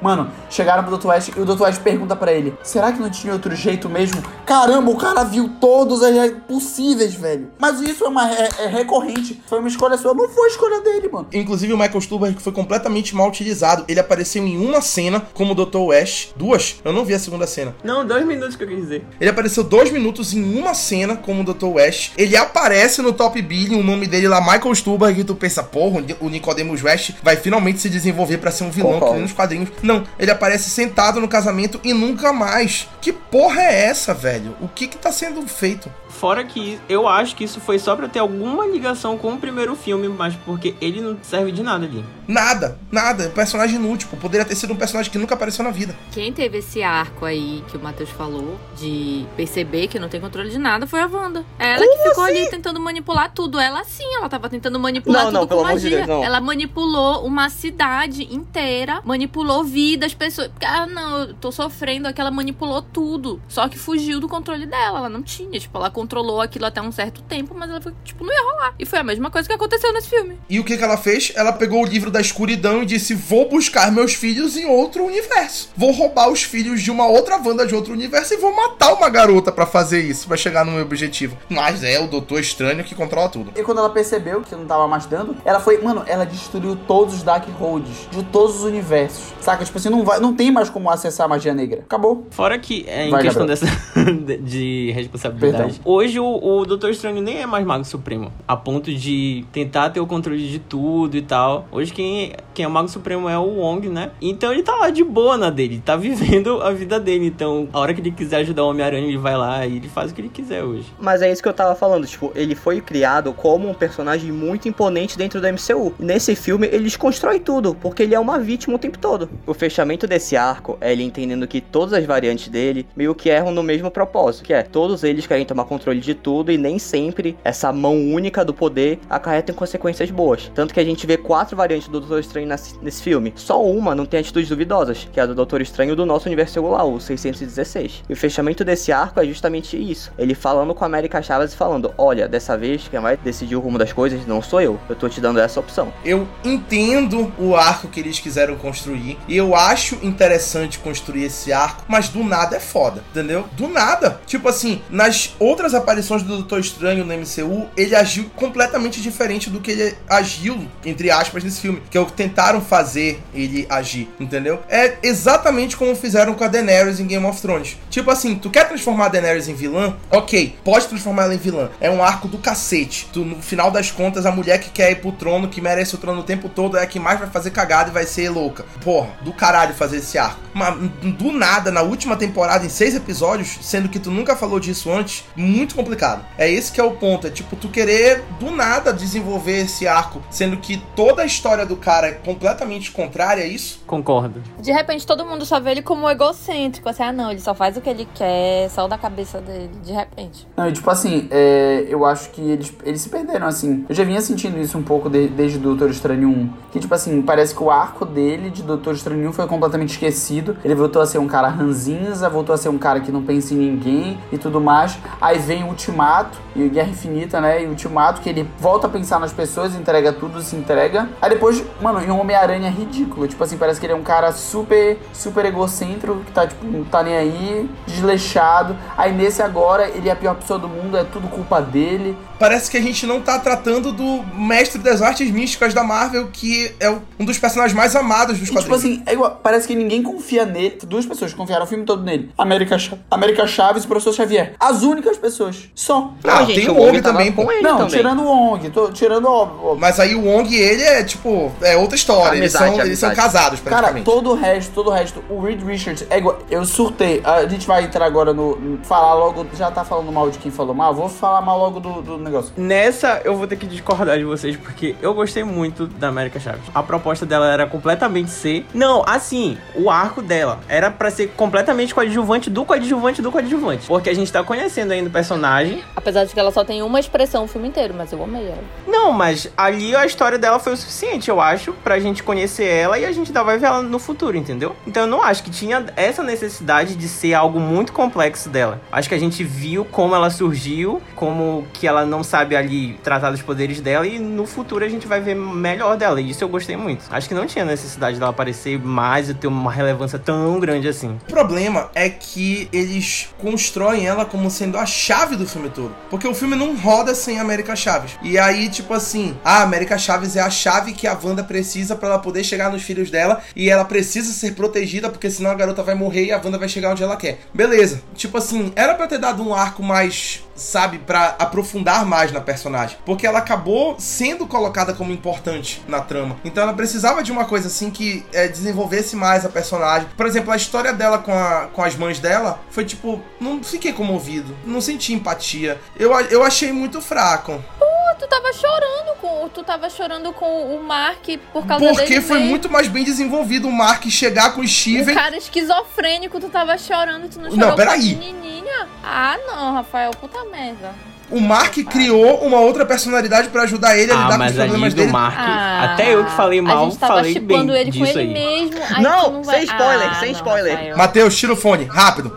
[SPEAKER 3] Mano, chegaram pro Dr. West e o Dr. West pergunta pra ele: será que não tinha outro jeito mesmo? Caramba, o cara viu todos as possíveis, velho. Mas isso é uma é, é recorrente. Foi uma escolha sua, não foi escolha dele, mano.
[SPEAKER 1] Inclusive o Michael Stuhlbarg foi completamente mal utilizado. Ele apareceu em uma cena como o Dr. West. Duas? Eu não vi a segunda cena.
[SPEAKER 2] Não, dois minutos que eu quis dizer.
[SPEAKER 1] Ele apareceu dois minutos em uma cena como o Dr. West. Ele aparece no Top Billion, o nome dele lá, Michael Stuhlbarg, e tu pensa, porra, o Nicodemus West vai finalmente se desenvolver pra ser um vilão, que nem nos quadrinhos. Não, ele aparece sentado no casamento e nunca mais. Que porra é essa, velho? O que que tá sendo feito?
[SPEAKER 2] Fora que eu acho que isso foi só pra ter alguma ligação com o primeiro filme, mas porque ele não serve de nada ali.
[SPEAKER 1] Nada, nada. É um personagem inútil. Poderia ter sido um personagem que nunca apareceu na vida.
[SPEAKER 5] Quem teve esse arco aí que o Matheus falou, de perceber que não tem controle de nada, foi a Wanda. Ela que ficou ali tentando manipular tudo. Ela sim, ela tava tentando manipular
[SPEAKER 4] Não,
[SPEAKER 5] tudo
[SPEAKER 4] não,
[SPEAKER 5] com
[SPEAKER 4] pelo amor de
[SPEAKER 5] magia.
[SPEAKER 4] Deus, não.
[SPEAKER 5] Ela manipulou uma cidade inteira, manipulou vidas, pessoas. Ah, não, eu tô sofrendo aqui. Ela manipulou tudo. Só que fugiu do controle dela. Ela não tinha. Tipo, ela controlou aquilo até um certo tempo, mas ela foi, tipo, não ia rolar. E foi a mesma coisa que aconteceu nesse filme.
[SPEAKER 1] E o que que ela fez? Ela pegou o livro da escuridão e disse: Vou buscar meus filhos em outro universo. Vou roubar os filhos de uma outra Wanda de outro universo e vou matar uma garota pra fazer isso, pra chegar no meu objetivo. Mas é o Doutor Estranho que controla tudo.
[SPEAKER 3] E quando ela percebeu que não tava mais dando, ela foi, mano, ela destruiu todos os Dark Holds de todos os universos. Saca? Tipo assim, não, vai, não tem mais como acessar a magia negra. Acabou.
[SPEAKER 2] Fora que, é, em
[SPEAKER 3] Vai,
[SPEAKER 2] questão
[SPEAKER 3] Gabriel.
[SPEAKER 2] dessa de- de responsabilidade,
[SPEAKER 3] Perdão.
[SPEAKER 2] hoje o, o Doutor Estranho nem é mais Mago Supremo, a ponto de tentar ter o controle de tudo e tal. Hoje quem, quem é o Mago Supremo é o Wong, né? Então ele tá lá de boa na dele, tá vivendo a vida dele. Então, a hora que ele quiser ajudar o Homem-Aranha, ele vai lá e ele faz o que ele quiser hoje.
[SPEAKER 4] Mas é isso que eu tava falando, tipo, ele foi criado como um personagem muito imponente dentro do MCU. Nesse filme, ele desconstrói tudo, porque ele é uma vítima o tempo todo. O fechamento desse arco é ele entendendo que todas as variantes dele meio que erram no mesmo propósito, que é todos eles querem tomar controle de tudo e nem sempre essa mão única do poder acarreta em consequências boas. Tanto que a gente vê quatro variantes do Doutor Estranho nesse, filme. Só uma não tem atitudes duvidosas, que é a do Doutor Estranho do nosso universo celular, o 616. E o fechamento desse arco é justamente isso. Ele falando com a América Chaves e falando: Olha, dessa vez quem vai decidir o rumo das coisas não sou eu. Eu tô te dando essa opção.
[SPEAKER 1] Eu entendo o arco que eles quiseram construir. E eu eu acho interessante construir esse arco, mas do nada é foda, entendeu? Do nada. Tipo assim, nas outras aparições do Doutor Estranho no MCU, ele agiu completamente diferente do que ele agiu, entre aspas, nesse filme. Que é o que tentaram fazer ele agir, entendeu? É exatamente como fizeram com a Daenerys em Game of Thrones. Tipo assim, tu quer transformar a Daenerys em vilã? Ok, pode transformar ela em vilã. É um arco do cacete. Tu, no final das contas, a mulher que quer ir pro trono, que merece o trono o tempo todo, é a que mais vai fazer cagada e vai ser louca. Porra, do caralho fazer esse arco. Mas do nada, na última temporada, em seis episódios, sendo que tu nunca falou disso antes, muito complicado. É esse que é o ponto. É tipo, tu querer do nada desenvolver esse arco, sendo que toda a história do cara é completamente contrária a isso.
[SPEAKER 2] Concordo.
[SPEAKER 5] De repente todo mundo só vê ele como egocêntrico. Assim, ah não, ele só faz o que ele quer, só da cabeça dele, de repente.
[SPEAKER 3] Não, e tipo assim, é, eu acho que eles, eles se perderam, assim. Eu já vinha sentindo isso um pouco de- desde Doutor Estranho 1. Que, tipo assim, parece que o arco dele de Doutor Estranho 1 foi completamente esquecido. Ele voltou a ser um cara ranzinza, voltou a ser um cara que não pensa em ninguém e tudo mais. Aí vem o Ultimato e Guerra Infinita, né? E o Ultimato, que ele volta a pensar nas pessoas, entrega tudo, se entrega. Aí depois, mano, em um Homem-Aranha ridículo. Tipo assim, parece que ele é um cara super, super egocêntrico, que tá, tipo, não tá nem aí, desleixado. Aí nesse agora, ele é a pior pessoa do mundo, é tudo culpa dele.
[SPEAKER 1] Parece que a gente não tá tratando do mestre das artes místicas da Marvel, que é um dos personagens mais amados dos
[SPEAKER 3] E, tipo
[SPEAKER 1] quadrinhos.
[SPEAKER 3] assim, é igual, parece que ninguém confia nele. Duas pessoas confiaram o filme todo nele. América, América Chaves e o professor Xavier. As únicas pessoas. Só.
[SPEAKER 1] Ah,
[SPEAKER 4] gente,
[SPEAKER 1] tem o
[SPEAKER 4] Wong
[SPEAKER 1] Wong também,
[SPEAKER 4] com ele
[SPEAKER 3] Não,
[SPEAKER 4] também.
[SPEAKER 3] tirando o Wong. Tô tirando o.
[SPEAKER 1] Mas aí o Wong e ele é, tipo, é outra história. eles,
[SPEAKER 4] Amizade,
[SPEAKER 1] são, eles são casados,
[SPEAKER 3] Cara,
[SPEAKER 1] praticamente.
[SPEAKER 3] todo o resto, todo o resto, o Reed Richards é igual. Eu surtei. A gente vai entrar agora no. no- Falar logo. Já tá falando mal de quem falou mal? Vou falar mal logo do, do negócio.
[SPEAKER 2] Nessa eu vou ter que discordar de vocês, porque eu gostei muito da América Chaves. A proposta dela era completamente ser. Não, assim, o arco dela era pra ser completamente coadjuvante do coadjuvante do coadjuvante. Porque a gente tá conhecendo ainda o personagem.
[SPEAKER 5] Apesar de que ela só tem uma expressão o filme inteiro, mas eu amei ela.
[SPEAKER 2] Não, mas ali a história dela foi o suficiente, eu acho, pra gente conhecer ela e a gente ainda vai ver ela no futuro, entendeu? Então eu não acho que tinha essa necessidade de ser algo muito complexo dela. Acho que a gente viu como ela surgiu, como que ela não sabe ali tratar dos poderes dela e no futuro a gente vai ver melhor dela. E isso eu gostei muito. Acho que não tinha necessidade dela aparecer mais e ter uma relevância tão grande assim.
[SPEAKER 1] O problema é que eles constroem ela como sendo a chave do filme todo. Porque o filme não roda sem a América Chaves. E aí, tipo assim, a América Chaves é a chave que a Wanda precisa pra ela poder chegar nos filhos dela. E ela precisa ser protegida, porque senão a garota vai morrer e a Wanda vai chegar onde ela quer. Beleza. Tipo assim, era pra ter dado um arco mais sabe, pra aprofundar mais na personagem. Porque ela acabou sendo colocada como importante na trama. Então ela precisava de uma coisa assim que é, desenvolvesse mais a personagem. Por exemplo, a história dela com, a, com as mães dela foi tipo, não fiquei comovido, não senti empatia. Eu, a- eu achei muito fraco.
[SPEAKER 5] Pô, tu tava chorando com. Tu tava chorando com o Mark por causa
[SPEAKER 1] Porque
[SPEAKER 5] dele.
[SPEAKER 1] foi
[SPEAKER 5] mesmo.
[SPEAKER 1] muito mais bem desenvolvido o Mark chegar com o
[SPEAKER 5] O
[SPEAKER 1] Steven.
[SPEAKER 5] cara esquizofrênico, tu tava chorando, tu não
[SPEAKER 1] Não,
[SPEAKER 5] chorou
[SPEAKER 1] peraí.
[SPEAKER 5] com a menininha. Ah, não, Rafael, puta merda.
[SPEAKER 1] O Mark criou uma outra personalidade pra ajudar ele a
[SPEAKER 2] Ah,
[SPEAKER 1] lidar com os
[SPEAKER 2] mas
[SPEAKER 1] problemas dele.
[SPEAKER 2] Mark,
[SPEAKER 5] Ah,
[SPEAKER 2] até eu que falei
[SPEAKER 5] a
[SPEAKER 2] mal,
[SPEAKER 5] gente tava
[SPEAKER 2] falei
[SPEAKER 5] chipando
[SPEAKER 2] bem
[SPEAKER 5] ele com
[SPEAKER 2] disso
[SPEAKER 5] ele
[SPEAKER 2] aí.
[SPEAKER 5] mesmo. aí
[SPEAKER 4] Não,
[SPEAKER 5] não vai...
[SPEAKER 4] sem spoiler,
[SPEAKER 5] Ah,
[SPEAKER 4] sem
[SPEAKER 5] não,
[SPEAKER 4] spoiler.
[SPEAKER 1] Matheus, tira o fone, rápido.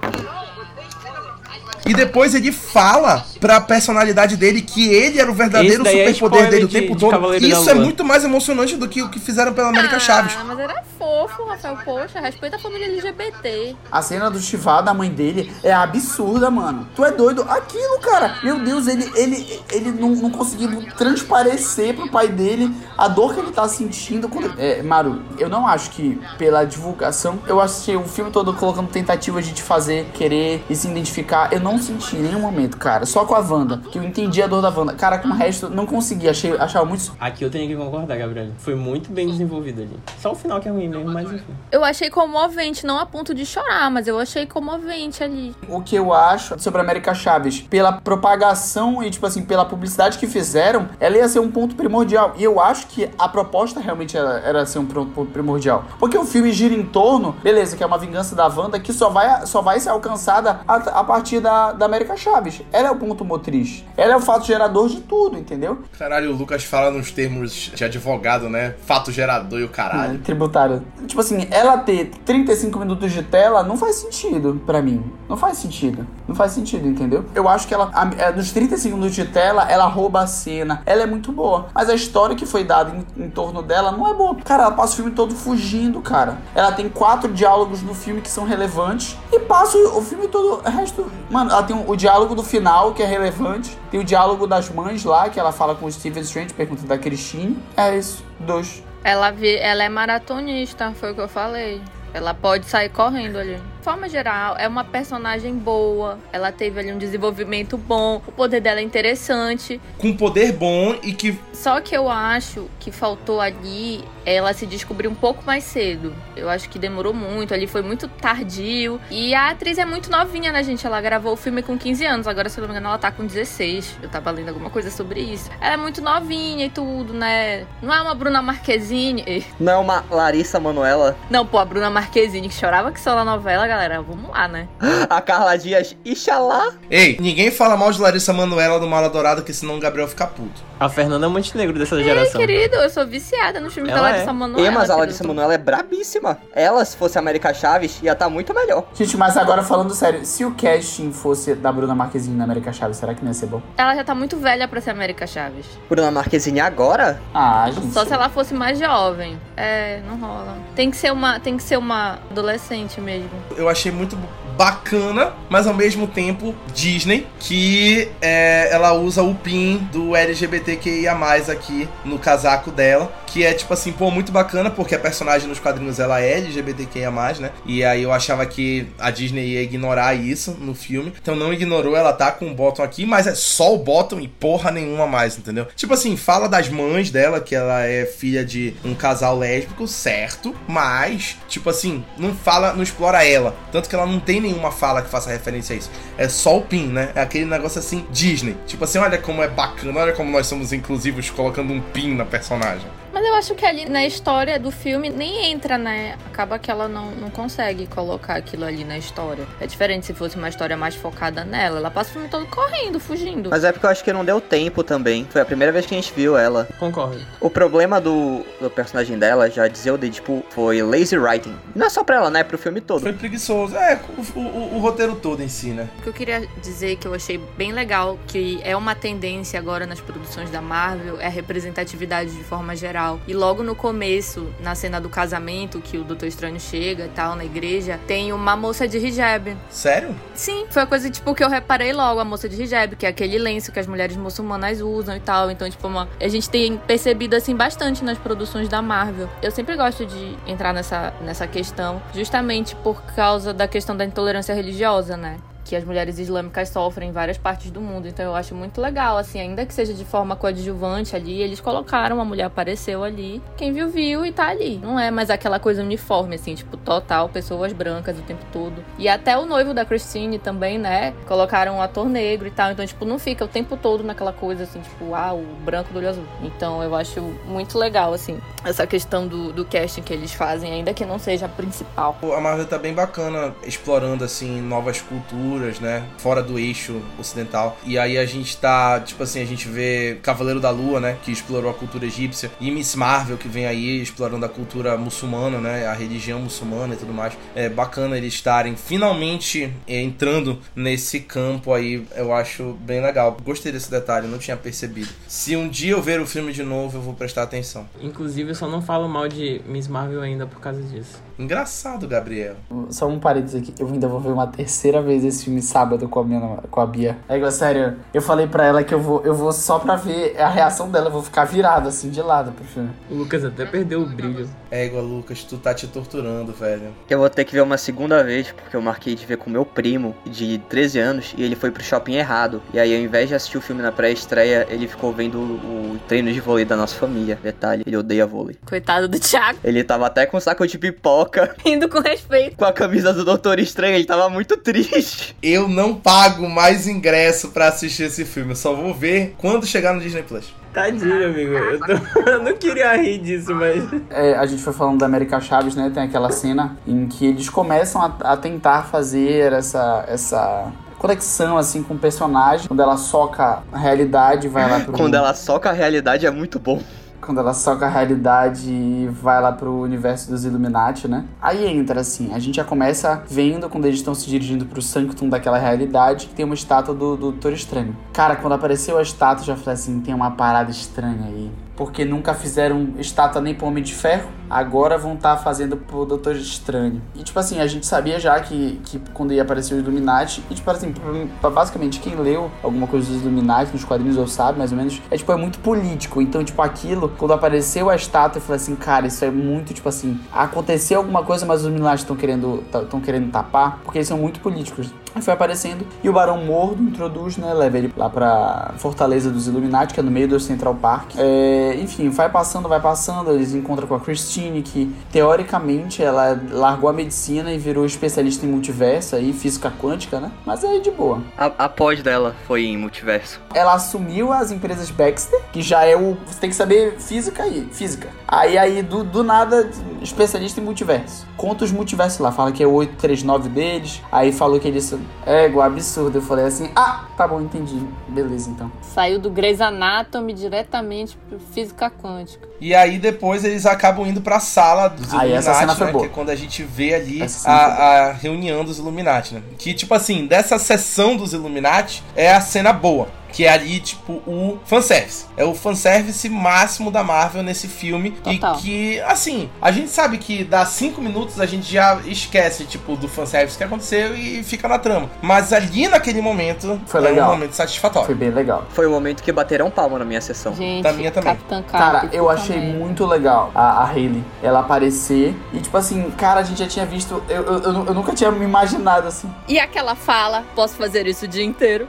[SPEAKER 1] E depois ele fala pra personalidade dele que ele era o verdadeiro
[SPEAKER 2] é
[SPEAKER 1] superpoder dele o tempo
[SPEAKER 2] de-
[SPEAKER 1] todo. Isso é muito mais emocionante do que o que fizeram pela América Chaves.
[SPEAKER 5] Ah, mas era fofo, Rafael. Poxa, respeita a família LGBT.
[SPEAKER 3] A cena do Chivá, da mãe dele, é absurda, mano. Tu é doido? Aquilo, cara. Meu Deus, ele, ele, ele não, não conseguiu transparecer pro pai dele a dor que ele tá sentindo. Quando... É, Maru, eu não acho que pela divulgação, eu achei o filme todo colocando tentativas de te fazer querer e se identificar. Eu não senti em nenhum momento, cara. Só com a Wanda, que eu entendi a dor da Wanda. Cara, com o resto, não consegui. Achei, achava muito.
[SPEAKER 2] Aqui eu tenho que concordar, Gabriel. Foi muito bem desenvolvido ali. Só o final que é ruim mesmo, mas enfim.
[SPEAKER 5] Eu achei comovente, não a ponto de chorar, mas eu achei comovente ali.
[SPEAKER 3] O que eu acho sobre a América Chaves, pela propagação e, tipo assim, pela publicidade que fizeram, ela ia ser um ponto primordial. E eu acho que a proposta realmente era, era ser um ponto primordial. Porque o filme gira em torno, beleza, que é uma vingança da Wanda, que só vai, só vai ser alcançada a, a partir da, da América Chaves. Ela é o ponto motriz. Ela é o fato gerador de tudo, entendeu?
[SPEAKER 1] Caralho, o Lucas fala nos termos de advogado, né? Fato gerador e o
[SPEAKER 3] É,
[SPEAKER 1] caralho.
[SPEAKER 3] tributário. tipo assim, ela ter 35 minutos de tela não faz sentido pra mim. Não faz sentido. Não faz sentido, entendeu? Eu acho que ela, a, dos 35 minutos de tela, ela rouba a cena. Ela é muito boa. Mas a história que foi dada em, em torno dela não é boa. Cara, ela passa o filme todo fugindo, cara. Ela tem quatro diálogos no filme que são relevantes. E passa o, o filme todo. O resto. Mano, ela tem o, o diálogo do final, que é relevante. Tem o diálogo das mães lá, que ela fala com o Steven Strange, pergunta da Christine. É isso. Dois.
[SPEAKER 5] Ela, vi, ela é maratonista, foi o que eu falei. Ela pode sair correndo ali. De forma geral, é uma personagem boa. Ela teve ali um desenvolvimento bom. O poder dela é interessante.
[SPEAKER 1] Com poder bom e que.
[SPEAKER 5] Só que eu acho que faltou ali ela se descobrir um pouco mais cedo. Eu acho que demorou muito. Ali foi muito tardio. E a atriz é muito novinha, né, gente? Ela gravou o filme com 15 anos. Agora, se eu não me engano, ela tá com 16. Eu tava lendo alguma coisa sobre isso. Ela é muito novinha e tudo, né? Não é uma Bruna Marquezine.
[SPEAKER 4] Não é uma Larissa Manuela?
[SPEAKER 5] Não, pô, a Bruna Marquezine que chorava que só na novela, galera. Vamos lá, né?
[SPEAKER 4] A Carla Dias, Ixalá.
[SPEAKER 1] Ei, ninguém fala mal de Larissa Manuela do Mala Dourada, que senão o Gabriel fica puto.
[SPEAKER 2] A Fernanda Montenegro dessa
[SPEAKER 5] Ei,
[SPEAKER 2] geração.
[SPEAKER 5] querido, eu sou viciada no filme da
[SPEAKER 2] Ela
[SPEAKER 5] Larissa
[SPEAKER 2] é.
[SPEAKER 5] Manoela.
[SPEAKER 4] E, mas a. Larissa Manoela é brabíssima. Ela, se fosse a América Chaves, ia estar muito melhor.
[SPEAKER 3] Gente, mas agora falando sério, se o casting fosse da Bruna Marquezine na América Chaves, será que não ia ser bom?
[SPEAKER 5] Ela já tá muito velha pra ser América Chaves.
[SPEAKER 4] Bruna Marquezine agora?
[SPEAKER 3] Ah, gente.
[SPEAKER 5] Só se ela fosse mais jovem. É, não rola. Tem que ser uma, tem que ser uma adolescente mesmo.
[SPEAKER 1] Eu achei muito bacana, mas ao mesmo tempo Disney, que é, ela usa o pin do LGBTQIA+, aqui no casaco dela, que é tipo assim, pô, muito bacana, porque a personagem nos quadrinhos ela é LGBTQIA+, né? E aí eu achava que a Disney ia ignorar isso no filme, então não ignorou, ela tá com o bottom aqui, mas é só o bottom e porra nenhuma mais, entendeu? Tipo assim, fala das mães dela, que ela é filha de um casal lésbico, certo, mas, tipo assim, não fala, não explora ela, tanto que ela não tem nenhuma fala que faça referência a isso. É só o pin, né? É aquele negócio assim, Disney. Tipo assim, olha como é bacana, olha como nós somos inclusivos colocando um pin na personagem.
[SPEAKER 5] Mas eu acho que ali na história do filme nem entra, né? Acaba que ela não, não consegue colocar aquilo ali na história. É diferente se fosse uma história mais focada nela. Ela passa o filme todo correndo, fugindo.
[SPEAKER 4] Mas é porque eu acho que não deu tempo também. Foi a primeira vez que a gente viu ela.
[SPEAKER 2] Concordo.
[SPEAKER 4] O problema do, do personagem dela, já dizia o Deadpool, foi lazy writing. Não é só pra ela, né? É pro filme todo.
[SPEAKER 1] Foi preguiçoso. É, o, o- o roteiro todo em si, né?
[SPEAKER 5] O que eu queria dizer que eu achei bem legal, que é uma tendência agora nas produções da Marvel, é a representatividade de forma geral. E logo no começo, na cena do casamento, que o Doutor Estranho chega e tal, na igreja, tem uma moça de hijab.
[SPEAKER 1] Sério?
[SPEAKER 5] Sim, foi a coisa, tipo, que eu reparei logo, a moça de hijab, que é aquele lenço que as mulheres muçulmanas usam e tal. Então, tipo, uma... a gente tem percebido, assim, bastante nas produções da Marvel. Eu sempre gosto de entrar nessa, nessa questão, justamente por causa da questão da intolerância religiosa, né? Que as mulheres islâmicas sofrem em várias partes do mundo. Então eu acho muito legal, assim, ainda que seja de forma coadjuvante ali, eles colocaram, a mulher apareceu ali. Quem viu, viu e tá ali. Não é mais aquela coisa uniforme, assim, tipo, total, pessoas brancas o tempo todo. E até o noivo da Christine também, né? Colocaram um ator negro e tal. Então, tipo, não fica o tempo todo naquela coisa, assim, tipo, ah, o branco do olho azul. Então eu acho muito legal, assim, essa questão do, do casting que eles fazem, ainda que não seja a principal.
[SPEAKER 1] A Marvel tá bem bacana explorando, assim, novas culturas, né? Fora do eixo ocidental. E aí a gente tá, tipo assim, a gente vê Cavaleiro da Lua, né? Que explorou a cultura egípcia. E Miss Marvel, que vem aí explorando a cultura muçulmana, né? A religião muçulmana e tudo mais. É bacana eles estarem finalmente é, entrando nesse campo aí. Eu acho bem legal. Gostei desse detalhe, não tinha percebido. Se um dia eu ver o filme de novo, eu vou prestar atenção.
[SPEAKER 2] Inclusive, eu só não falo mal de Miss Marvel ainda por causa disso.
[SPEAKER 1] Engraçado, Gabriel.
[SPEAKER 3] Só um parênteses aqui, eu ainda vou ver uma terceira vez esse filme sábado com a, minha, com a Bia. É igual, sério, eu falei pra ela que eu vou, eu vou só pra ver a reação dela, eu vou ficar virado assim de lado pro filme.
[SPEAKER 2] O Lucas até perdeu o brilho.
[SPEAKER 1] Égua, Lucas, tu tá te torturando, velho.
[SPEAKER 4] Eu vou ter que ver uma segunda vez, porque eu marquei de ver com meu primo, de 13 anos, e ele foi pro shopping errado. E aí, ao invés de assistir o filme na pré-estreia, ele ficou vendo o treino de vôlei da nossa família. Detalhe, ele odeia vôlei.
[SPEAKER 5] Coitado do Thiago,
[SPEAKER 4] Ele tava até com saco de pipoca,
[SPEAKER 5] indo com respeito.
[SPEAKER 4] com a camisa do Doutor Estranho, ele tava muito triste.
[SPEAKER 1] Eu não pago mais ingresso pra assistir esse filme. Eu só vou ver quando chegar no Disney Plus.
[SPEAKER 2] Tadinho, amigo. Eu, tô- eu não queria rir disso, mas.
[SPEAKER 3] É, a gente foi falando da América Chaves, né? Tem aquela cena em que eles começam a, a tentar fazer essa, essa conexão, assim, com o personagem. Quando ela soca a realidade, vai lá pro...
[SPEAKER 4] Quando ela soca a realidade é muito bom.
[SPEAKER 3] Quando ela soca a realidade e vai lá pro universo dos Illuminati, né? Aí entra assim, a gente já começa vendo quando eles estão se dirigindo pro Sanctum daquela realidade, que tem uma estátua do, do Doutor Estranho. Cara, quando apareceu a estátua, já falei assim, tem uma parada estranha aí porque nunca fizeram estátua nem pro Homem de Ferro, agora vão estar tá fazendo pro Doutor Estranho. E tipo assim, a gente sabia já que, que quando ia aparecer o Illuminati, e tipo assim, basicamente quem leu alguma coisa dos Illuminati nos quadrinhos ou sabe mais ou menos, é tipo, é muito político. Então, tipo, aquilo, quando apareceu a estátua, eu falei assim, cara, isso é muito, tipo assim, aconteceu alguma coisa, mas os Illuminati estão querendo, estão querendo tapar, porque eles são muito políticos. Aí foi aparecendo e o Barão Mordo introduz, né? Leva ele lá pra Fortaleza dos Illuminati, que é no meio do Central Park. É, enfim, vai passando, vai passando. Eles encontram com a Christine, que teoricamente ela largou a medicina e virou especialista em multiverso e física quântica, né? Mas é de boa.
[SPEAKER 4] A, a pós dela foi em multiverso.
[SPEAKER 3] Ela assumiu as empresas Baxter, que já é o. Você tem que saber física aí, física. Aí, aí do, do nada, especialista em multiverso. Conta os multiversos lá, fala que é o 839 deles. Aí falou que eles é igual absurdo. Eu falei assim, ah, tá bom, entendi. Beleza, então.
[SPEAKER 5] Saiu do Grey's Anatomy diretamente pro física quântica.
[SPEAKER 1] E aí depois eles acabam indo pra sala dos
[SPEAKER 3] aí,
[SPEAKER 1] Illuminati, né? Que é quando a gente vê ali a, a reunião dos Illuminati, né? Que, tipo assim, dessa sessão dos Illuminati é a cena boa que é ali, tipo, o fanservice. É o fanservice máximo da Marvel nesse filme. Total. E que, assim, a gente sabe que dá cinco minutos a gente já esquece, tipo, do fanservice que aconteceu e fica na trama. Mas ali naquele momento
[SPEAKER 3] foi legal.
[SPEAKER 1] um momento satisfatório.
[SPEAKER 3] Foi bem legal.
[SPEAKER 4] Foi o momento que bateram palma na minha sessão.
[SPEAKER 5] Gente,
[SPEAKER 1] da minha também.
[SPEAKER 5] Capitã
[SPEAKER 3] cara, eu achei também. muito legal a, a Hayley, ela aparecer. E, tipo assim, cara, a gente já tinha visto. Eu, eu, eu, eu nunca tinha me imaginado assim.
[SPEAKER 5] E aquela fala: posso fazer isso o dia inteiro?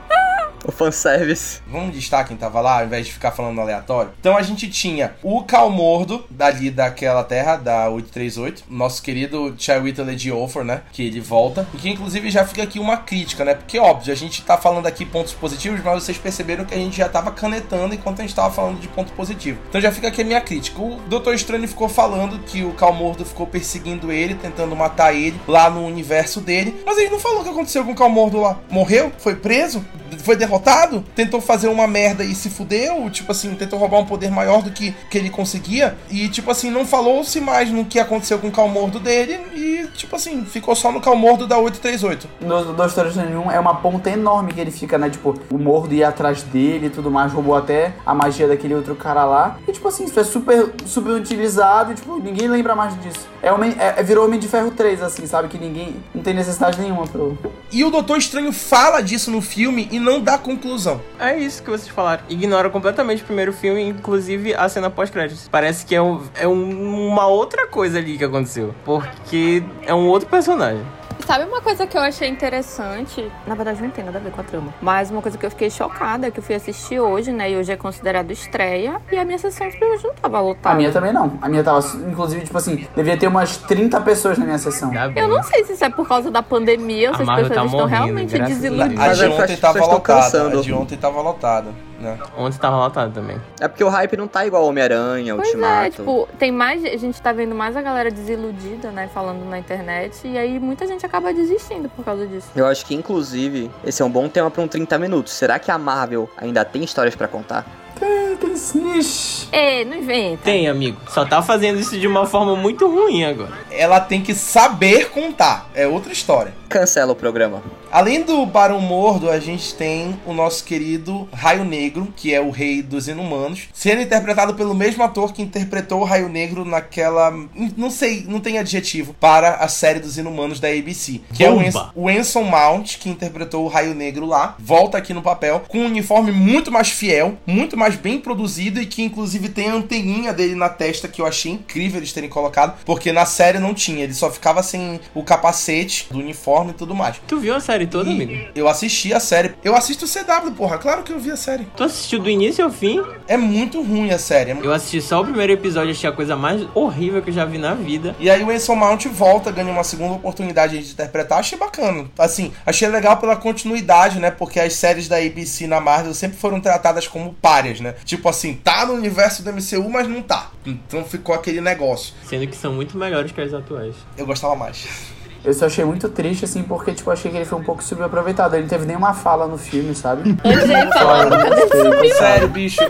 [SPEAKER 4] O fanservice.
[SPEAKER 1] Vamos destacar quem tava lá, ao invés de ficar falando aleatório. Então a gente tinha o Calmordo, dali daquela terra, da 838. Nosso querido Chiwetel Ejiofor, né? Que ele volta. E que inclusive já fica aqui uma crítica, né? Porque, óbvio, a gente tá falando aqui pontos positivos, mas vocês perceberam que a gente já tava canetando enquanto a gente tava falando de ponto positivo. Então já fica aqui a minha crítica. O Doutor Estranho ficou falando que o Calmordo ficou perseguindo ele, tentando matar ele lá no universo dele. Mas ele não falou o que aconteceu com o Calmordo lá. Morreu? Foi preso? Foi derrotado? Derrotado, tentou fazer uma merda e se fudeu, tipo assim, tentou roubar um poder maior do que, que ele conseguia, e tipo assim, não falou-se mais no que aconteceu com o Calmordo dele, e tipo assim, ficou só no Calmordo da 838.
[SPEAKER 3] No Dois Histórias Nenhum é uma ponta enorme que ele fica, né? Tipo, o Mordo ia atrás dele e tudo mais, roubou até a magia daquele outro cara lá, e tipo assim, isso é super, super utilizado, e, tipo, ninguém lembra mais disso. É, homem, é, é, virou Homem de Ferro 3, assim, sabe? Que ninguém, não tem necessidade nenhuma pro...
[SPEAKER 1] E o Doutor Estranho fala disso no filme e não dá conclusão.
[SPEAKER 2] É isso que vocês falaram. Ignora completamente o primeiro filme, inclusive a cena pós-créditos. Parece que é, um, é um, uma outra coisa ali que aconteceu. Porque é um outro personagem.
[SPEAKER 5] Sabe uma coisa que eu achei interessante? Na verdade, não tem nada a ver com a trama. Mas uma coisa que eu fiquei chocada, que eu fui assistir hoje, né? E hoje é considerado estreia. E a minha sessão simplesmente não tava lotada.
[SPEAKER 3] A minha também não. A minha tava, inclusive, tipo assim, devia ter umas 30 pessoas na minha sessão.
[SPEAKER 5] Eu não sei se isso é por causa da pandemia ou se as pessoas tá estão morrendo, realmente desiludidas.
[SPEAKER 1] A de ontem tava lotada. A de ontem tava lotada né?
[SPEAKER 2] Onde tava lotado também.
[SPEAKER 4] É porque o hype não tá igual Homem-Aranha, Ultimato.
[SPEAKER 5] É, tipo, tem mais. A gente tá vendo mais a galera desiludida, né? Falando na internet. E aí muita gente acaba desistindo por causa disso.
[SPEAKER 4] Eu acho que, inclusive, esse é um bom tema para um 30 minutos. Será que a Marvel ainda tem histórias para contar?
[SPEAKER 5] É, não inventa.
[SPEAKER 2] Tem, amigo. Só tá fazendo isso de uma forma muito ruim agora.
[SPEAKER 1] Ela tem que saber contar. É outra história.
[SPEAKER 4] Cancela o programa.
[SPEAKER 1] Além do Barão Mordo, a gente tem o nosso querido Raio Negro, que é o rei dos inumanos, sendo interpretado pelo mesmo ator que interpretou o Raio Negro naquela. Não sei, não tem adjetivo, para a série dos inumanos da ABC. Que Bomba. é o, Enson Mount, que interpretou o Raio Negro lá. Volta aqui no papel, com um uniforme muito mais fiel, muito mais bem produzido e que inclusive tem a anteninha dele na testa, que eu achei incrível eles terem colocado, porque na série não tinha, ele só ficava sem o capacete do uniforme e tudo mais.
[SPEAKER 2] Tu viu a série? toda, e amigo?
[SPEAKER 1] Eu assisti a série. Eu assisto o CW, porra. Claro que eu vi a série.
[SPEAKER 2] Tu assistiu do início ao fim?
[SPEAKER 1] É muito ruim a série. É...
[SPEAKER 2] Eu assisti só o primeiro episódio, achei a coisa mais horrível que eu já vi na vida.
[SPEAKER 1] E aí o Enson Mount volta, ganha uma segunda oportunidade de interpretar. Achei bacana. Assim, achei legal pela continuidade, né? Porque as séries da ABC na Marvel sempre foram tratadas como párias, né? Tipo assim, tá no universo do MCU, mas não tá. Então ficou aquele negócio.
[SPEAKER 2] Sendo que são muito melhores que as atuais.
[SPEAKER 1] Eu gostava mais.
[SPEAKER 3] Eu só achei muito triste, assim, porque, tipo, achei que ele foi um pouco subaproveitado. Ele não teve nenhuma fala no filme, sabe?
[SPEAKER 5] Antes ele
[SPEAKER 3] coitado.
[SPEAKER 1] Sério, bicho.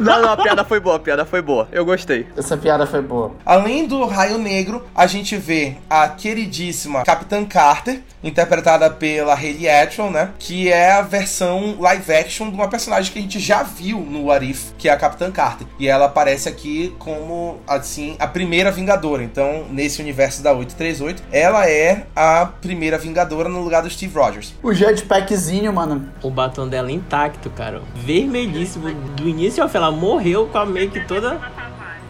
[SPEAKER 4] Não, não, a piada foi boa, a piada foi boa. Eu gostei.
[SPEAKER 3] Essa piada foi boa.
[SPEAKER 1] Além do Raio Negro, a gente vê a queridíssima Capitã Carter, interpretada pela Hayley Atwell, né? Que é a versão live action de uma personagem que a gente já viu no Arif, que é a Capitã Carter. E ela aparece aqui como, assim, a primeira Vingadora. Então, nesse universo da 838, ela é a primeira Vingadora no lugar do Steve Rogers.
[SPEAKER 3] O jetpackzinho, mano.
[SPEAKER 2] O batom dela intacto, cara. Vermelhíssimo. Do início ao fim, ela morreu com a make toda.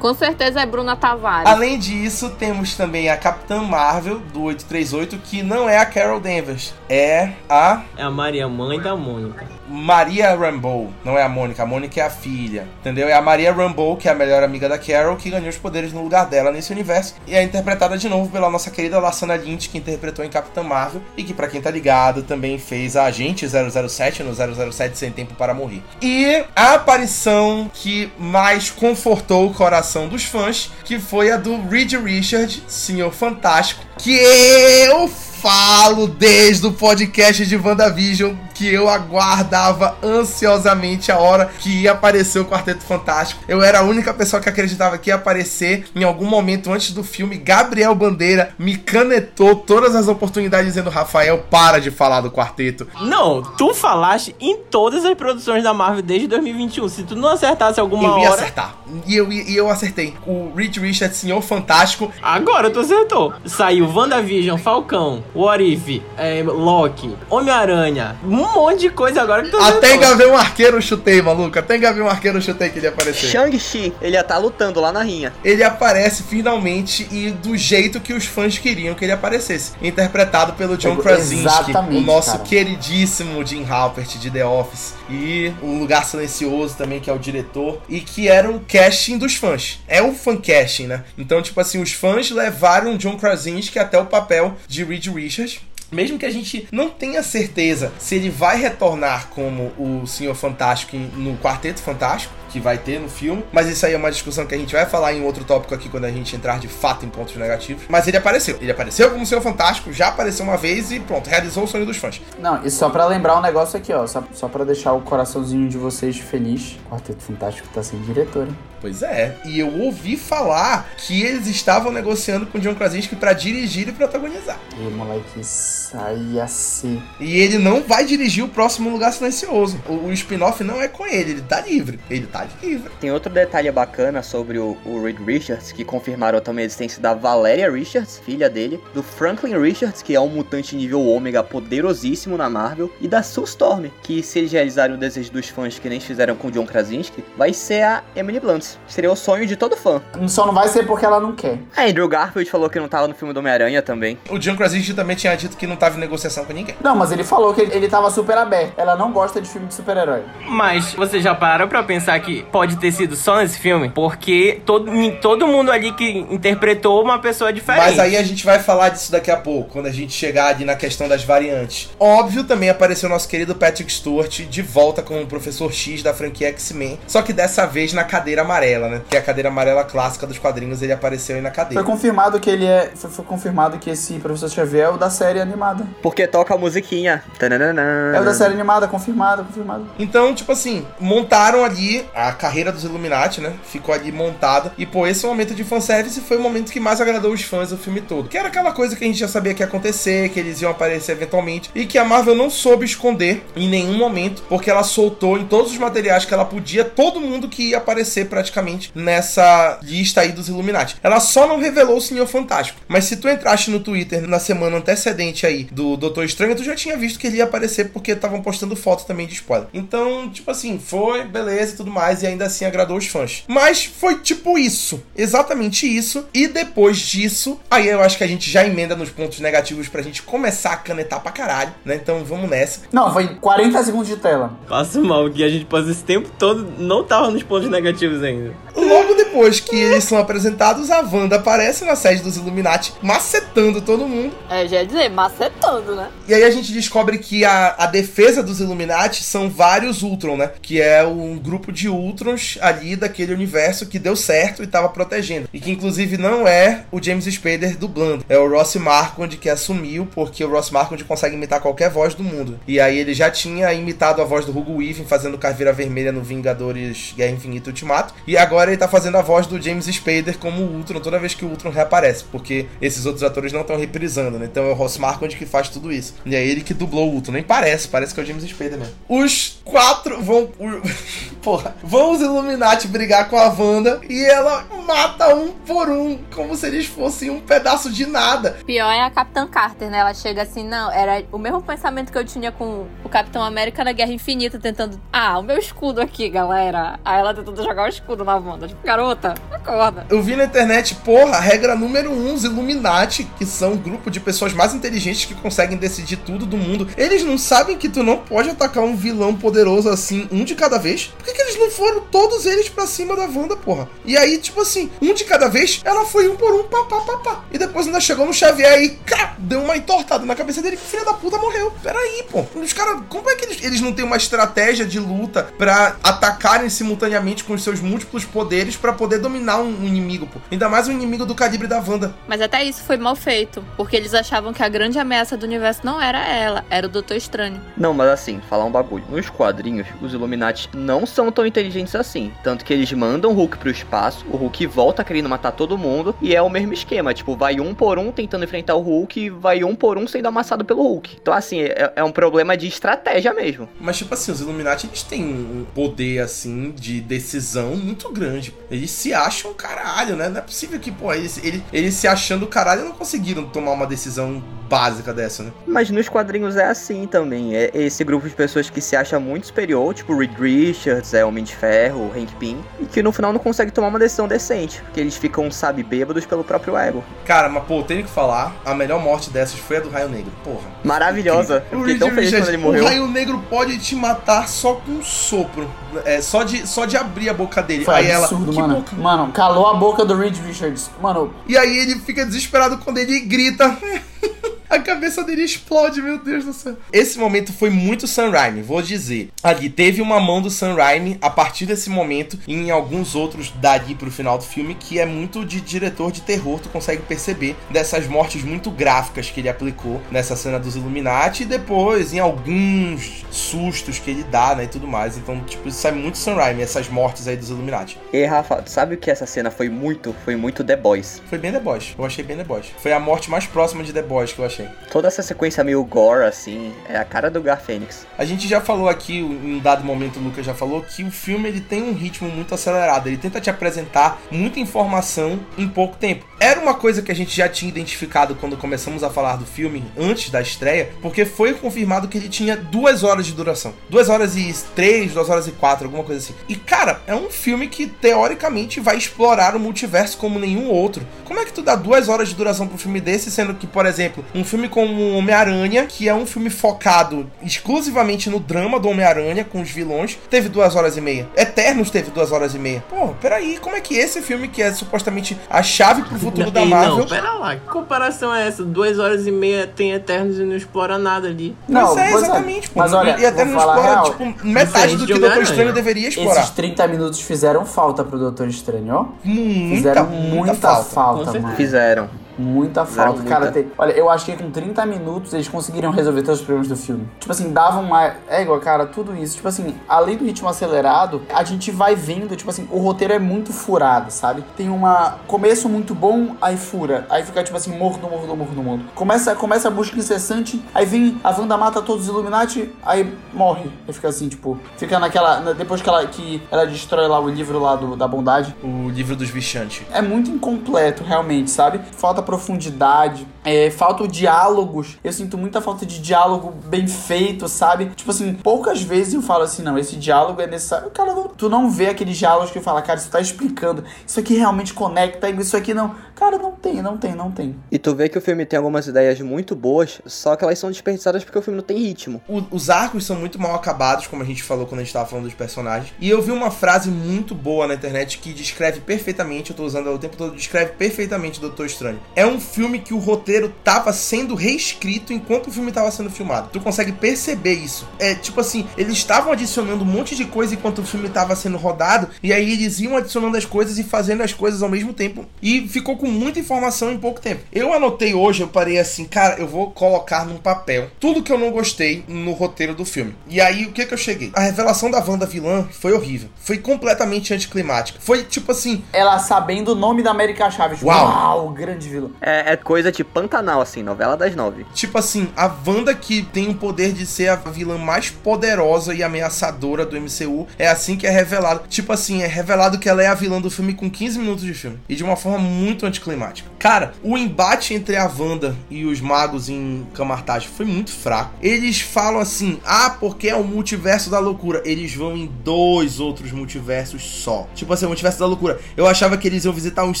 [SPEAKER 5] Com certeza é Bruna Tavares.
[SPEAKER 1] Além disso, temos também a Capitã Marvel do 838, que não é a Carol Danvers, é a
[SPEAKER 2] É a Maria, mãe da Mônica.
[SPEAKER 1] Maria Rambeau, não é a Mônica, a Mônica é a filha, entendeu? É a Maria Rambeau, que é a melhor amiga da Carol, que ganhou os poderes no lugar dela nesse universo, e é interpretada de novo pela nossa querida Lassana Lynch, que interpretou em Capitã Marvel, e que, pra quem tá ligado, também fez a Agente 007 no 007 Sem Tempo para Morrer. E a aparição que mais confortou o coração dos fãs, que foi a do Reed Richard, Senhor Fantástico, que eu falo desde o podcast de WandaVision que eu aguardava ansiosamente a hora que ia aparecer o Quarteto Fantástico. Eu era a única pessoa que acreditava que ia aparecer em algum momento antes do filme. Gabriel Bandeira me canetou todas as oportunidades dizendo: Rafael, para de falar do quarteto.
[SPEAKER 2] Não, tu falaste em todas as produções da Marvel desde 2021. Se tu não acertasse alguma
[SPEAKER 1] eu ia
[SPEAKER 2] hora.
[SPEAKER 1] acertar. E eu, e eu acertei. O Reed Richards, Senhor Fantástico,
[SPEAKER 2] Agora tu acertou. Saiu WandaVision, Falcão, What If, é, Loki, Homem-Aranha. Um monte de coisa agora que tu
[SPEAKER 1] até em Gavião Arqueiro eu chutei, maluco. Até em Gavião Arqueiro eu chutei que ele ia aparecer.
[SPEAKER 4] Shang-Chi, ele ia estar lutando lá na rinha.
[SPEAKER 1] ele aparece finalmente e do jeito que os fãs queriam que ele aparecesse. Interpretado pelo John Krasinski, o nosso
[SPEAKER 3] cara.
[SPEAKER 1] queridíssimo Jim Halpert de The Office. E o Lugar Silencioso também, que é o diretor. E que era o casting dos fãs. É o fan casting, né? Então, tipo assim, os fãs levaram John Krasinski até o papel de Reed Richards. Mesmo que a gente não tenha certeza se ele vai retornar como o Senhor Fantástico no Quarteto Fantástico, que vai ter no filme, mas isso aí é uma discussão que a gente vai falar em outro tópico aqui quando a gente entrar de fato em pontos negativos. Mas ele apareceu. Ele apareceu como Senhor Fantástico, já apareceu uma vez e pronto, realizou o sonho dos fãs.
[SPEAKER 3] Não, e só pra lembrar um negócio aqui, ó. Só, só pra deixar o coraçãozinho de vocês feliz. Quarteto Fantástico tá sem diretor, hein?
[SPEAKER 1] Pois é. E eu ouvi falar que eles estavam negociando com o John Krasinski pra dirigir e protagonizar.
[SPEAKER 3] E moleque, saia se.
[SPEAKER 1] E ele não vai dirigir o próximo Lugar Silencioso. O, o spin-off não é com ele, ele tá livre. Ele tá livre.
[SPEAKER 4] Tem outro detalhe bacana sobre o, o Reed Richards, que confirmaram também a existência da Valeria Richards, filha dele, do Franklin Richards, que é um mutante nível ômega poderosíssimo na Marvel, e da Sue Storm, que se eles realizarem o desejo dos fãs que nem fizeram com o John Krasinski, vai ser a Emily Blunt. Seria o sonho de todo fã.
[SPEAKER 3] Só não vai ser porque ela não quer.
[SPEAKER 4] A Andrew Garfield falou que não tava no filme do Homem-Aranha também.
[SPEAKER 1] O John Krasinski também tinha dito que não tava em negociação com ninguém.
[SPEAKER 3] Não, mas ele falou que ele, tava super aberto. Ela não gosta de filme de super-herói.
[SPEAKER 2] Mas vocês já pararam pra pensar que pode ter sido só nesse filme? Porque todo, todo mundo ali que interpretou uma pessoa diferente.
[SPEAKER 1] Mas aí a gente vai falar disso daqui a pouco, quando a gente chegar ali na questão das variantes. Óbvio, também apareceu nosso querido Patrick Stewart de volta como o Professor X da franquia X-Men, só que dessa vez na cadeira amarela, né? Que é a cadeira amarela clássica dos quadrinhos, ele apareceu aí na
[SPEAKER 3] Foi
[SPEAKER 1] cadeira.
[SPEAKER 3] confirmado que ele é. Foi, foi confirmado que esse professor Xavier é o da série animada.
[SPEAKER 4] Porque toca a musiquinha. Tananana.
[SPEAKER 3] É o da série animada, confirmado, confirmado.
[SPEAKER 1] Então, tipo assim, montaram ali a carreira dos Illuminati, né? Ficou ali montada. E, pô, esse momento de fanservice foi o momento que mais agradou os fãs do filme todo. Que era aquela coisa que a gente já sabia que ia acontecer, que eles iam aparecer eventualmente. E que a Marvel não soube esconder em nenhum momento, porque ela soltou em todos os materiais que ela podia todo mundo que ia aparecer praticamente nessa lista aí dos Illuminati. Ela só não revelou o Senhor Fantástico. Mas se tu entraste no Twitter na semana antecedente aí do Doutor Estranho, tu já tinha visto que ele ia aparecer porque estavam postando foto também de spoiler. Então, tipo assim, foi, beleza e tudo mais, e ainda assim agradou os fãs. Mas foi tipo isso, exatamente isso. E depois disso, aí eu acho que a gente já emenda nos pontos negativos pra gente começar a canetar pra caralho, né? Então vamos nessa.
[SPEAKER 3] Não, foi 40 segundos de tela.
[SPEAKER 2] Passo mal, que a gente passou esse tempo todo, não tava nos pontos negativos ainda.
[SPEAKER 1] Logo depois que eles são apresentados, a Wanda aparece na sede dos Illuminati, macetando todo mundo.
[SPEAKER 5] É, já ia dizer, macetando, né?
[SPEAKER 1] E aí a gente descobre que a, a defesa dos Illuminati são vários Ultron, né? Que é um grupo de Ultrons ali daquele universo que deu certo e tava protegendo. E que inclusive não é o James Spader dublando, é o Ross Marquand que assumiu, porque o Ross Marquand consegue imitar qualquer voz do mundo. E aí ele já tinha imitado a voz do Hugo Weaving fazendo Caveira Vermelha no Vingadores Guerra Infinita Ultimato, e agora ele tá fazendo a voz do James Spader como o Ultron toda vez que o Ultron reaparece, porque esses outros atores não estão reprisando, né? Então é o Ross Marquand que faz tudo isso. E é ele que dublou o Ultron, nem parece, parece que é o James Spader mesmo. Os quatro vão. Porra, vão os Illuminati brigar com a Wanda e ela mata um por um, como se eles fossem um pedaço de nada.
[SPEAKER 5] Pior é a Capitã Carter, né? Ela chega assim, não, era o mesmo pensamento que eu tinha com o Capitão América na Guerra Infinita, tentando. Ah, o meu escudo aqui, galera. Aí ela tentando jogar o escudo na Wanda. Tipo, garota, acorda.
[SPEAKER 1] Eu vi na internet, porra, regra número um, os Illuminati, que são um grupo de pessoas mais inteligentes que conseguem decidir tudo do mundo. Eles não sabem que tu não pode atacar um vilão poderoso assim, um de cada vez? Por que, que eles não foram todos eles pra cima da Wanda, porra? E aí, tipo assim, um de cada vez, ela foi um por um, pá, pá, pá, pá. E depois ainda chegou no Xavier e cá, deu uma entortada na cabeça dele o filho da puta morreu. Peraí, pô. Os caras, como é que eles, eles não têm uma estratégia de luta pra atacarem simultaneamente com os seus múltiplos poderes pra poder dominar um, um inimigo, pô? Ainda mais um inimigo do calibre da Wanda.
[SPEAKER 5] Mas até isso foi mal feito, porque eles achavam que a grande ameaça do universo não era ela, era o Doutor Estranho.
[SPEAKER 4] Não, mas assim, falar um bagulho. Nos quadrinhos, os Illuminati não são tão inteligentes assim. Tanto que eles mandam o Hulk pro espaço, o Hulk volta querendo matar todo mundo, e é o mesmo esquema. Tipo, vai um por um tentando enfrentar o Hulk, e vai um por um sendo amassado pelo Hulk. Então, assim, é, é um problema de estratégia mesmo.
[SPEAKER 1] Mas, tipo assim, os Illuminati, eles têm um poder, assim, de decisão muito grande. Eles se acham caralho, né? Não é possível que, pô, eles, eles, eles se achando caralho não conseguiram tomar uma decisão básica dessa, né?
[SPEAKER 4] Mas nos quadrinhos é assim também. É esse grupo de pessoas que se acha muito superior, tipo Reed Richards, é Homem de Ferro, Hank Pym, e que no final não consegue tomar uma decisão decente, porque eles ficam, sabe, bêbados pelo próprio ego.
[SPEAKER 1] Cara, mas, pô, tenho que falar, a melhor morte dessas foi a do Raio Negro, porra.
[SPEAKER 4] Maravilhosa. Eu
[SPEAKER 1] O
[SPEAKER 4] fiquei tão feliz quando ele morreu.
[SPEAKER 1] o Raio Negro pode te matar só com um sopro. É, só de, só de abrir a boca dele.
[SPEAKER 3] Foi
[SPEAKER 1] aí
[SPEAKER 3] absurdo,
[SPEAKER 1] ela.
[SPEAKER 3] Mano.
[SPEAKER 1] boca?
[SPEAKER 3] Mano, calou a boca do Reed Richards. Mano,
[SPEAKER 1] E aí ele fica desesperado quando ele grita. A cabeça dele explode, meu Deus do céu. Esse momento foi muito Sam Raimi, vou dizer. Ali teve uma mão do Sam Raimi a partir desse momento e em alguns outros dali pro final do filme que é muito de diretor de terror, tu consegue perceber dessas mortes muito gráficas que ele aplicou nessa cena dos Illuminati e depois em alguns sustos que ele dá, né, e tudo mais. Então, tipo, isso é muito Sam Raimi, essas mortes aí dos Illuminati.
[SPEAKER 4] E Rafa, tu sabe o que essa cena foi muito? Foi muito The Boys.
[SPEAKER 1] Foi bem The Boys, eu achei bem The Boys. Foi a morte mais próxima de The Boys que eu achei.
[SPEAKER 4] Toda essa sequência meio gore, assim, é a cara do Gar Fênix.
[SPEAKER 1] A gente já falou aqui, em um dado momento o Lucas já falou, que o filme ele tem um ritmo muito acelerado. Ele tenta te apresentar muita informação em pouco tempo. Era uma coisa que a gente já tinha identificado quando começamos a falar do filme, antes da estreia, porque foi confirmado que ele tinha duas horas de duração. Duas horas e três, duas horas e quatro, alguma coisa assim. E, cara, é um filme que, teoricamente, vai explorar o multiverso como nenhum outro. Como é que tu dá duas horas de duração pra um filme desse, sendo que, por exemplo, um filme como Homem-Aranha, que é um filme focado exclusivamente no drama do Homem-Aranha com os vilões, teve duas horas e meia. Eternos teve duas horas e meia. Pô, peraí, como é que esse filme, que é supostamente a chave pro futuro da Marvel.
[SPEAKER 2] Não, pera lá, que comparação é essa? Duas horas e meia tem Eternos e não explora nada ali.
[SPEAKER 3] não,
[SPEAKER 1] é,
[SPEAKER 3] pois
[SPEAKER 1] exatamente, pô.
[SPEAKER 3] Mas olha,
[SPEAKER 1] e
[SPEAKER 3] a
[SPEAKER 1] explora,
[SPEAKER 3] real.
[SPEAKER 1] tipo, metade do que
[SPEAKER 2] de
[SPEAKER 1] o Doutor. Estranho deveria explorar.
[SPEAKER 3] Esses 30 minutos fizeram falta pro Doutor Estranho, ó.
[SPEAKER 1] Muita,
[SPEAKER 3] Fizeram
[SPEAKER 1] muita,
[SPEAKER 3] muita,
[SPEAKER 1] falta.
[SPEAKER 3] falta, mano.
[SPEAKER 4] Fizeram.
[SPEAKER 3] Muita falta, cara.
[SPEAKER 4] muita.
[SPEAKER 3] tem- Olha, eu achei que com 30 minutos eles conseguiriam resolver todos os problemas do filme. Tipo assim, davam mais. É igual, cara, tudo isso. Tipo assim, além do ritmo acelerado, a gente vai vendo, tipo assim, o roteiro é muito furado, sabe? Tem uma. Começo muito bom, aí fura. Aí fica, tipo assim, morto, morto, morto, morto. Começa, começa a busca incessante, aí vem a Wanda mata todos os Illuminati, aí morre. Aí fica assim, tipo, fica naquela. na- Depois que ela, que ela destrói lá o livro lá do, da bondade.
[SPEAKER 1] O livro dos bichantes.
[SPEAKER 3] É muito incompleto, realmente, sabe? Falta profundidade, é, falta diálogos. Eu sinto muita falta de diálogo bem feito, sabe? Tipo assim, poucas vezes eu falo assim, não, esse diálogo é necessário. Cara, não- tu não vê aqueles diálogos que fala, cara, isso tá explicando, isso aqui realmente conecta, isso aqui não. Cara, não tem, não tem, não tem.
[SPEAKER 4] E tu vê que o filme tem algumas ideias muito boas, só que elas são desperdiçadas porque o filme não tem ritmo.
[SPEAKER 1] O- os arcos são muito mal acabados, como a gente falou quando a gente tava falando dos personagens. E eu vi uma frase muito boa na internet que descreve perfeitamente, eu tô usando ela o tempo todo, descreve perfeitamente o Doutor Estranho. É um filme que o roteiro tava sendo reescrito enquanto o filme tava sendo filmado. Tu consegue perceber isso. É tipo assim, eles estavam adicionando um monte de coisa enquanto o filme tava sendo rodado, e aí eles iam adicionando as coisas e fazendo as coisas ao mesmo tempo. E ficou com muita informação em pouco tempo. Eu anotei hoje, eu parei assim, cara, eu vou colocar num papel tudo que eu não gostei no roteiro do filme. E aí, o que que eu cheguei? A revelação da Wanda vilã foi horrível. Foi completamente anticlimática. Foi tipo assim,
[SPEAKER 3] Ela sabendo o nome da América Chaves.
[SPEAKER 1] Uau.
[SPEAKER 3] Uau, grande vilão.
[SPEAKER 4] É, é coisa de Pantanal, assim, novela das nove.
[SPEAKER 1] Tipo assim, a Wanda que tem o poder de ser a vilã mais poderosa e ameaçadora do MCU, é assim que é revelado. Tipo assim, é revelado que ela é a vilã do filme com 15 minutos de filme. E de uma forma muito anticlimática. Cara, o embate entre a Wanda e os magos em Camartage foi muito fraco. Eles falam assim, ah, porque é o multiverso da loucura. Eles vão em dois outros multiversos só. Tipo assim, o multiverso da loucura. Eu achava que eles iam visitar uns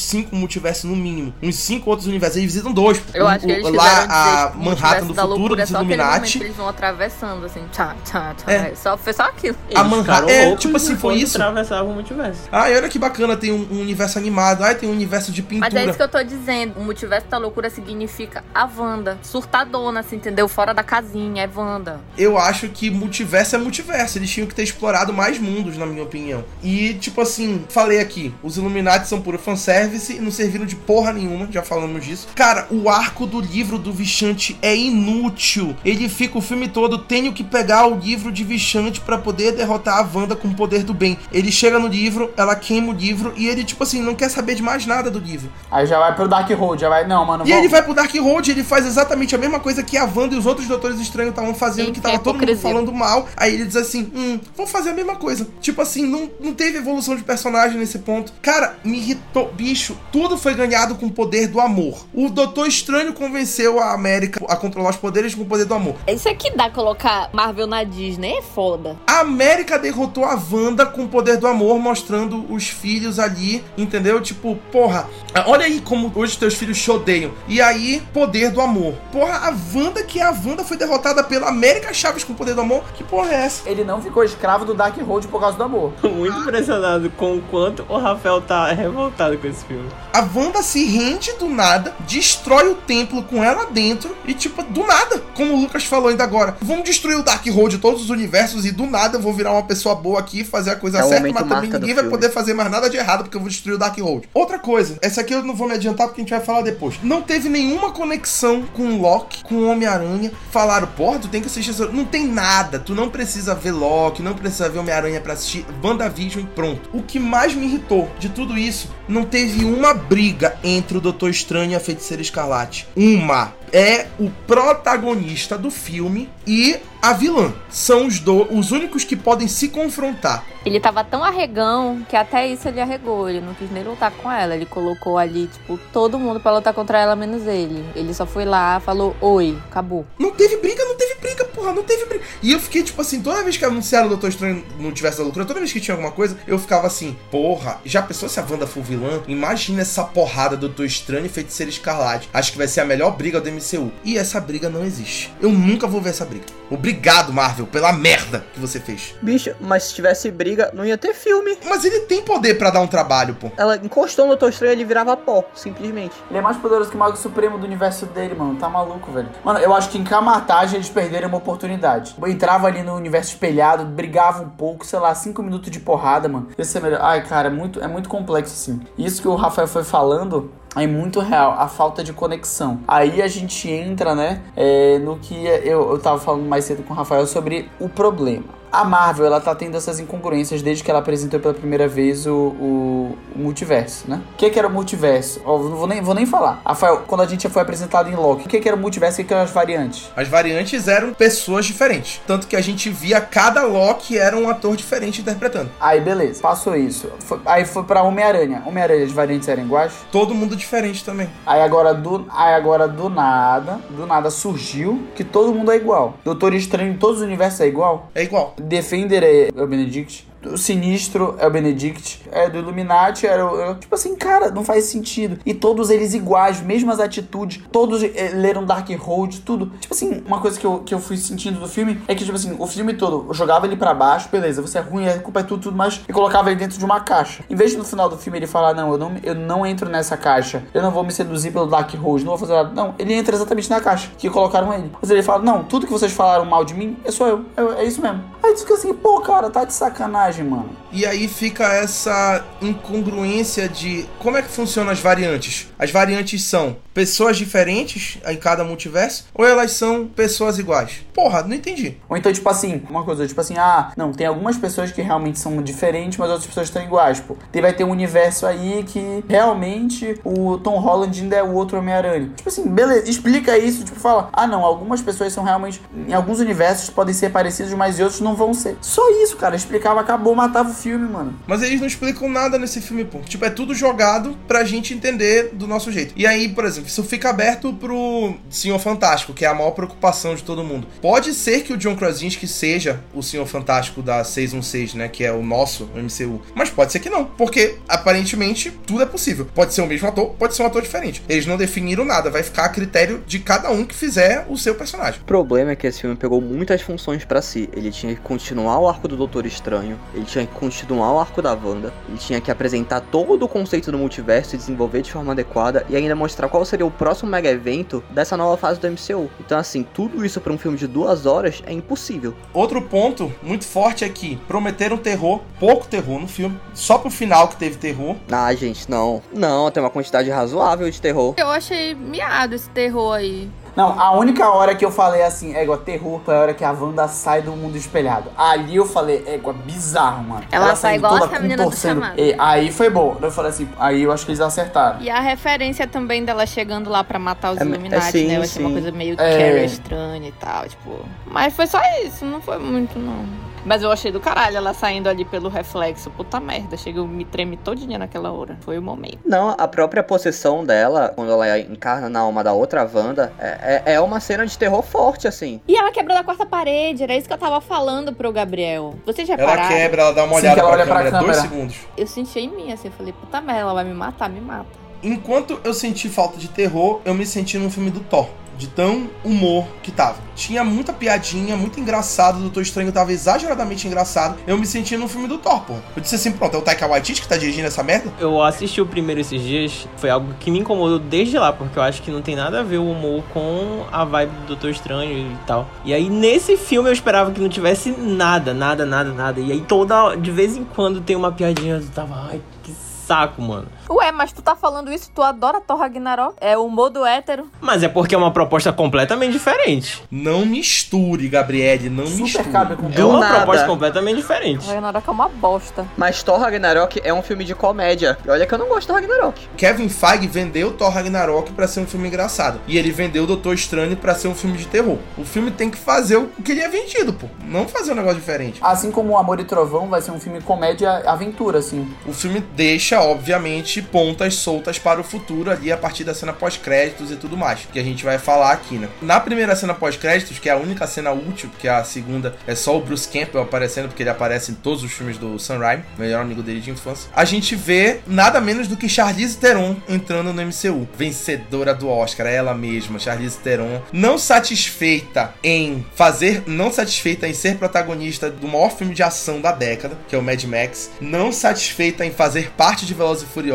[SPEAKER 1] cinco multiversos no mínimo. Uns cinco outros universos. Eles visitam dois.
[SPEAKER 5] Eu
[SPEAKER 1] O-
[SPEAKER 5] acho que eles
[SPEAKER 1] lá a Manhattan do futuro
[SPEAKER 5] é
[SPEAKER 1] dos Illuminati.
[SPEAKER 5] eles vão atravessando, assim, tchá, tchá, tchá.
[SPEAKER 1] É.
[SPEAKER 5] Só, foi só aquilo.
[SPEAKER 1] A
[SPEAKER 2] Eles
[SPEAKER 1] Manhattan-
[SPEAKER 2] ficaram
[SPEAKER 1] é,
[SPEAKER 2] loucos
[SPEAKER 1] tipo assim, foi isso.
[SPEAKER 2] atravessava o multiverso.
[SPEAKER 1] Ai, olha que bacana, tem um, um universo animado. Ai, tem um universo de pintura.
[SPEAKER 5] Mas é isso que eu tô dizendo. O multiverso da loucura significa a Wanda. Surtadona, assim, entendeu? Fora da casinha, é Wanda.
[SPEAKER 1] Eu acho que multiverso é multiverso. Eles tinham que ter explorado mais mundos, na minha opinião. E, tipo assim, falei aqui, os Illuminati são puro fanservice e não serviram de porra nenhuma, já falamos disso. Cara, o arco do livro do Vichante é inútil. Ele fica o filme todo, tenho que pegar o livro de Vichante pra poder derrotar a Wanda com o poder do bem. Ele chega no livro, ela queima o livro e ele, tipo assim, não quer saber de mais nada do livro.
[SPEAKER 3] Aí já vai pro Dark Road, já vai. Não, mano.
[SPEAKER 1] E
[SPEAKER 3] vamos-
[SPEAKER 1] ele vai pro Dark Road, ele faz exatamente a mesma coisa que a Wanda e os outros Doutores Estranhos estavam fazendo,
[SPEAKER 5] Gente,
[SPEAKER 1] que tava
[SPEAKER 5] que
[SPEAKER 1] todo mundo falando mal. Aí ele diz assim: hum, vamos fazer a mesma coisa. Tipo assim, não, não teve evolução de personagem nesse ponto. Cara, me irritou. Bicho, tudo foi ganhado com o poder do amor. O Doutor Estranho convenceu a América a controlar os poderes com o poder do amor.
[SPEAKER 5] Isso aqui dá colocar Marvel na Disney, é foda.
[SPEAKER 1] A América derrotou a Wanda com o poder do amor, mostrando os filhos ali, entendeu? Tipo, porra, olha aí como hoje teus filhos te odeiam. E aí, poder do amor. Porra, a Wanda, que é a Wanda, foi derrotada pela América Chaves com o poder do amor. Que porra é essa?
[SPEAKER 3] Ele não ficou escravo do Dark Road por causa do amor.
[SPEAKER 2] Tô muito impressionado com o quanto o Rafael tá revoltado com esse filme.
[SPEAKER 1] A Wanda se rende do nada, destrói o templo com ela dentro e, tipo, do nada, como o Lucas falou ainda agora. Vamos destruir o Dark Road de todos os universos e do nada eu vou virar uma pessoa boa aqui e fazer a coisa
[SPEAKER 4] É
[SPEAKER 1] certa, mas também ninguém vai
[SPEAKER 4] filme.
[SPEAKER 1] poder fazer mais nada de errado porque eu vou destruir o Dark Road. Outra coisa, essa aqui eu não vou me adiantar porque a gente vai falar depois. Não teve nenhuma conexão com o Loki, com Homem-Aranha. Falaram, porra, tu tem que assistir essa... Não tem nada. Tu não precisa ver Loki, não precisa ver Homem-Aranha pra assistir WandaVision e pronto. O que mais me irritou de tudo isso, não teve uma briga entre o Doutor Estranho e a Feiticeira Escarlate. Uma. É o protagonista do filme e a vilã. São os, do... os únicos que podem se confrontar.
[SPEAKER 5] Ele tava tão arregão que até isso ele arregou. Ele não quis nem lutar com ela. Ele colocou ali, tipo, todo mundo pra lutar contra ela, menos ele. Ele só foi lá, falou oi, acabou.
[SPEAKER 1] Não teve briga, não teve briga, porra, não teve briga. E eu fiquei, tipo assim, toda vez que anunciaram o Doutor Estranho no Universo da Loucura, toda vez que tinha alguma coisa, eu ficava assim, porra, já pensou se a Wanda for vilã? Imagina essa porrada Doutor Estranho e Feiticeira Escarlate. Acho que vai ser a melhor briga do MCU. E essa briga não existe. Eu nunca vou ver essa briga. Obrigado, Marvel, pela merda que você fez.
[SPEAKER 4] Bicho, mas se tivesse briga, não ia ter filme.
[SPEAKER 1] Mas ele tem poder pra dar um trabalho, pô.
[SPEAKER 4] Ela encostou no Doutor Estranho e ele virava pó, simplesmente.
[SPEAKER 3] Ele é mais poderoso que o Mago Supremo do universo dele, mano. Tá maluco, velho. Mano, eu acho que em Camartage eles perderam uma oportunidade. Eu entrava ali no universo espelhado, brigava um pouco, sei lá, cinco minutos de porrada, mano. Ia ser melhor. Ai, cara, é muito, é muito complexo, assim. Isso que o Rafael foi falando é muito real, a falta de conexão. Aí a gente entra, né, é, no que eu, eu tava falando mais cedo com o Rafael sobre o problema. A Marvel, ela tá tendo essas incongruências desde que ela apresentou pela primeira vez o, o, o multiverso, né? O que que era o multiverso? Ó, não vou nem, vou nem falar. Rafael, quando a gente foi apresentado em Loki, o que que era o multiverso e o que que eram as variantes?
[SPEAKER 1] As variantes eram pessoas diferentes. Tanto que a gente via cada Loki era um ator diferente interpretando.
[SPEAKER 3] Aí, beleza, passou isso. Foi- aí foi pra Homem-Aranha. Homem-Aranha, as variantes eram iguais?
[SPEAKER 1] Todo mundo diferente também.
[SPEAKER 3] Aí agora, do, aí agora do nada, do nada surgiu que todo mundo é igual. Doutor Estranho em todos os universos é igual.
[SPEAKER 1] É igual.
[SPEAKER 3] Defender o Benedict. O Sinistro é o Benedict, é do Illuminati, era o. Tipo assim, cara, não faz sentido. E todos eles iguais, mesmas atitudes, todos eh, leram Dark Road, tudo. Tipo assim, uma coisa que eu, que eu fui sentindo do filme é que, tipo assim, o filme todo, eu jogava ele para baixo, beleza, você é ruim, a culpa é tudo, tudo mais, e colocava ele dentro de uma caixa. Em vez de no final do filme ele falar, não, eu não, eu não entro nessa caixa, eu não vou me seduzir pelo Dark Road, não vou fazer nada. Não, ele entra exatamente na caixa que colocaram ele. Mas ele fala, não, tudo que vocês falaram mal de mim, é só eu. É, é isso mesmo. Aí tu fica assim, pô, cara, tá de sacanagem, mano.
[SPEAKER 1] E aí fica essa incongruência de como é que funcionam as variantes. As variantes são pessoas diferentes em cada multiverso ou elas são pessoas iguais? Porra, não entendi.
[SPEAKER 3] Ou então, tipo assim, uma coisa, tipo assim, ah, não, tem algumas pessoas que realmente são diferentes, mas outras pessoas estão iguais, pô. Tem, vai ter um universo aí que realmente o Tom Holland ainda é o outro Homem-Aranha. Tipo assim, beleza, explica isso, tipo, fala, ah, não, algumas pessoas são realmente, em alguns universos podem ser parecidos, mas em outros não vão ser. Só isso, cara, explicava, acabou, matava o filme, mano.
[SPEAKER 1] Mas eles não explicam nada nesse filme, pô. Tipo, é tudo jogado pra gente entender do nosso jeito. E aí, por exemplo, isso fica aberto pro Senhor Fantástico, que é a maior preocupação de todo mundo. Pode ser que o John Krasinski seja o Senhor Fantástico da 616, né, que é o nosso MCU. Mas pode ser que não, porque aparentemente tudo é possível. Pode ser o mesmo ator, pode ser um ator diferente. Eles não definiram nada, vai ficar a critério de cada um que fizer o seu personagem.
[SPEAKER 4] O problema é que esse filme pegou muitas funções pra si. Ele tinha que continuar o arco do Doutor Estranho, ele tinha que continuar o arco da Wanda, ele tinha que apresentar todo o conceito do multiverso e desenvolver de forma adequada e ainda mostrar qual seria o próximo mega evento dessa nova fase do MCU. Então, assim, tudo isso pra um filme de duas horas é impossível.
[SPEAKER 1] Outro ponto muito forte é que prometeram terror, pouco terror no filme, só pro final que teve terror.
[SPEAKER 4] Ah, gente, não. Não, tem uma quantidade razoável de terror.
[SPEAKER 5] Eu achei miado esse terror aí.
[SPEAKER 3] Não, a única hora que eu falei assim, égua, terror, foi a hora que a Wanda sai do mundo espelhado. Ali eu falei, égua, bizarro, mano.
[SPEAKER 5] Ela sai
[SPEAKER 3] saindo
[SPEAKER 5] igual
[SPEAKER 3] toda
[SPEAKER 5] a menina do chamado.
[SPEAKER 3] E aí foi bom. Eu falei assim, aí eu acho que eles acertaram.
[SPEAKER 5] E a referência também dela chegando lá pra matar os
[SPEAKER 4] É,
[SPEAKER 5] Illuminati,
[SPEAKER 4] é sim,
[SPEAKER 5] né? Eu achei uma
[SPEAKER 4] sim.
[SPEAKER 5] coisa meio
[SPEAKER 3] É.
[SPEAKER 5] Estranha e tal, tipo. Mas foi só isso, não foi muito, não. Mas eu achei do caralho ela saindo ali pelo reflexo. Puta merda, chega, eu me treme todinha naquela hora. Foi o momento.
[SPEAKER 4] Não, a própria possessão dela, quando ela encarna na alma da outra Wanda, é, é, é uma cena de terror forte, assim.
[SPEAKER 5] E ela quebrou a quarta parede, era isso que eu tava falando pro Gabriel. Vocês já
[SPEAKER 1] Ela quebra, ela dá uma
[SPEAKER 3] Sim,
[SPEAKER 1] olhada
[SPEAKER 3] ela
[SPEAKER 1] pra
[SPEAKER 3] olha pra
[SPEAKER 1] câmera, dois segundos.
[SPEAKER 5] Eu senti em mim, assim, eu falei, puta merda, ela vai me matar, me mata.
[SPEAKER 1] Enquanto eu senti falta de terror, eu me senti num filme do Thor. De tão humor que tava. Tinha muita piadinha, muito engraçado. O Doutor Estranho tava exageradamente engraçado. Eu me senti num filme do Thor, pô. Eu disse assim, pronto, é o Taika Waititi que tá dirigindo essa merda?
[SPEAKER 2] Eu assisti o primeiro esses dias, foi algo que me incomodou desde lá, porque eu acho que não tem nada a ver o humor com a vibe do Doutor Estranho e tal. E aí nesse filme eu esperava que não tivesse nada, nada, nada, nada. E aí toda, de vez em quando tem uma piadinha, eu tava, ai, que saco, mano.
[SPEAKER 5] Ué, mas tu tá falando isso, tu adora Thor Ragnarok? É o modo hétero.
[SPEAKER 2] Mas é porque é uma proposta completamente diferente.
[SPEAKER 1] Não misture, Gabriele, não
[SPEAKER 3] Super
[SPEAKER 1] misture.
[SPEAKER 3] cabe com
[SPEAKER 2] É uma
[SPEAKER 4] nada.
[SPEAKER 2] proposta completamente diferente.
[SPEAKER 5] Thor Ragnarok é uma bosta.
[SPEAKER 4] Mas Thor Ragnarok é um filme de comédia. E olha que eu não gosto do Ragnarok.
[SPEAKER 1] Kevin Feige vendeu Thor Ragnarok pra ser um filme engraçado. E ele vendeu o Doutor Estranho pra ser um filme de terror. O filme tem que fazer o que ele é vendido, pô. Não fazer um negócio diferente.
[SPEAKER 3] Assim como o Amor e Trovão vai ser um filme comédia-aventura, assim.
[SPEAKER 1] O filme deixa, obviamente, pontas soltas para o futuro ali a partir da cena pós-créditos e tudo mais, que a gente vai falar aqui, né? Na primeira cena pós-créditos, que é a única cena útil, porque a segunda é só o Bruce Campbell aparecendo, porque ele aparece em todos os filmes do Sam Raimi, melhor amigo dele de infância. A gente vê nada menos do que Charlize Theron entrando no MCU, vencedora do Oscar, é ela mesma, Charlize Theron, não satisfeita em fazer, não satisfeita em ser protagonista do maior filme de ação da década, que é o Mad Max, não satisfeita em fazer parte de Velozes e Furiosos,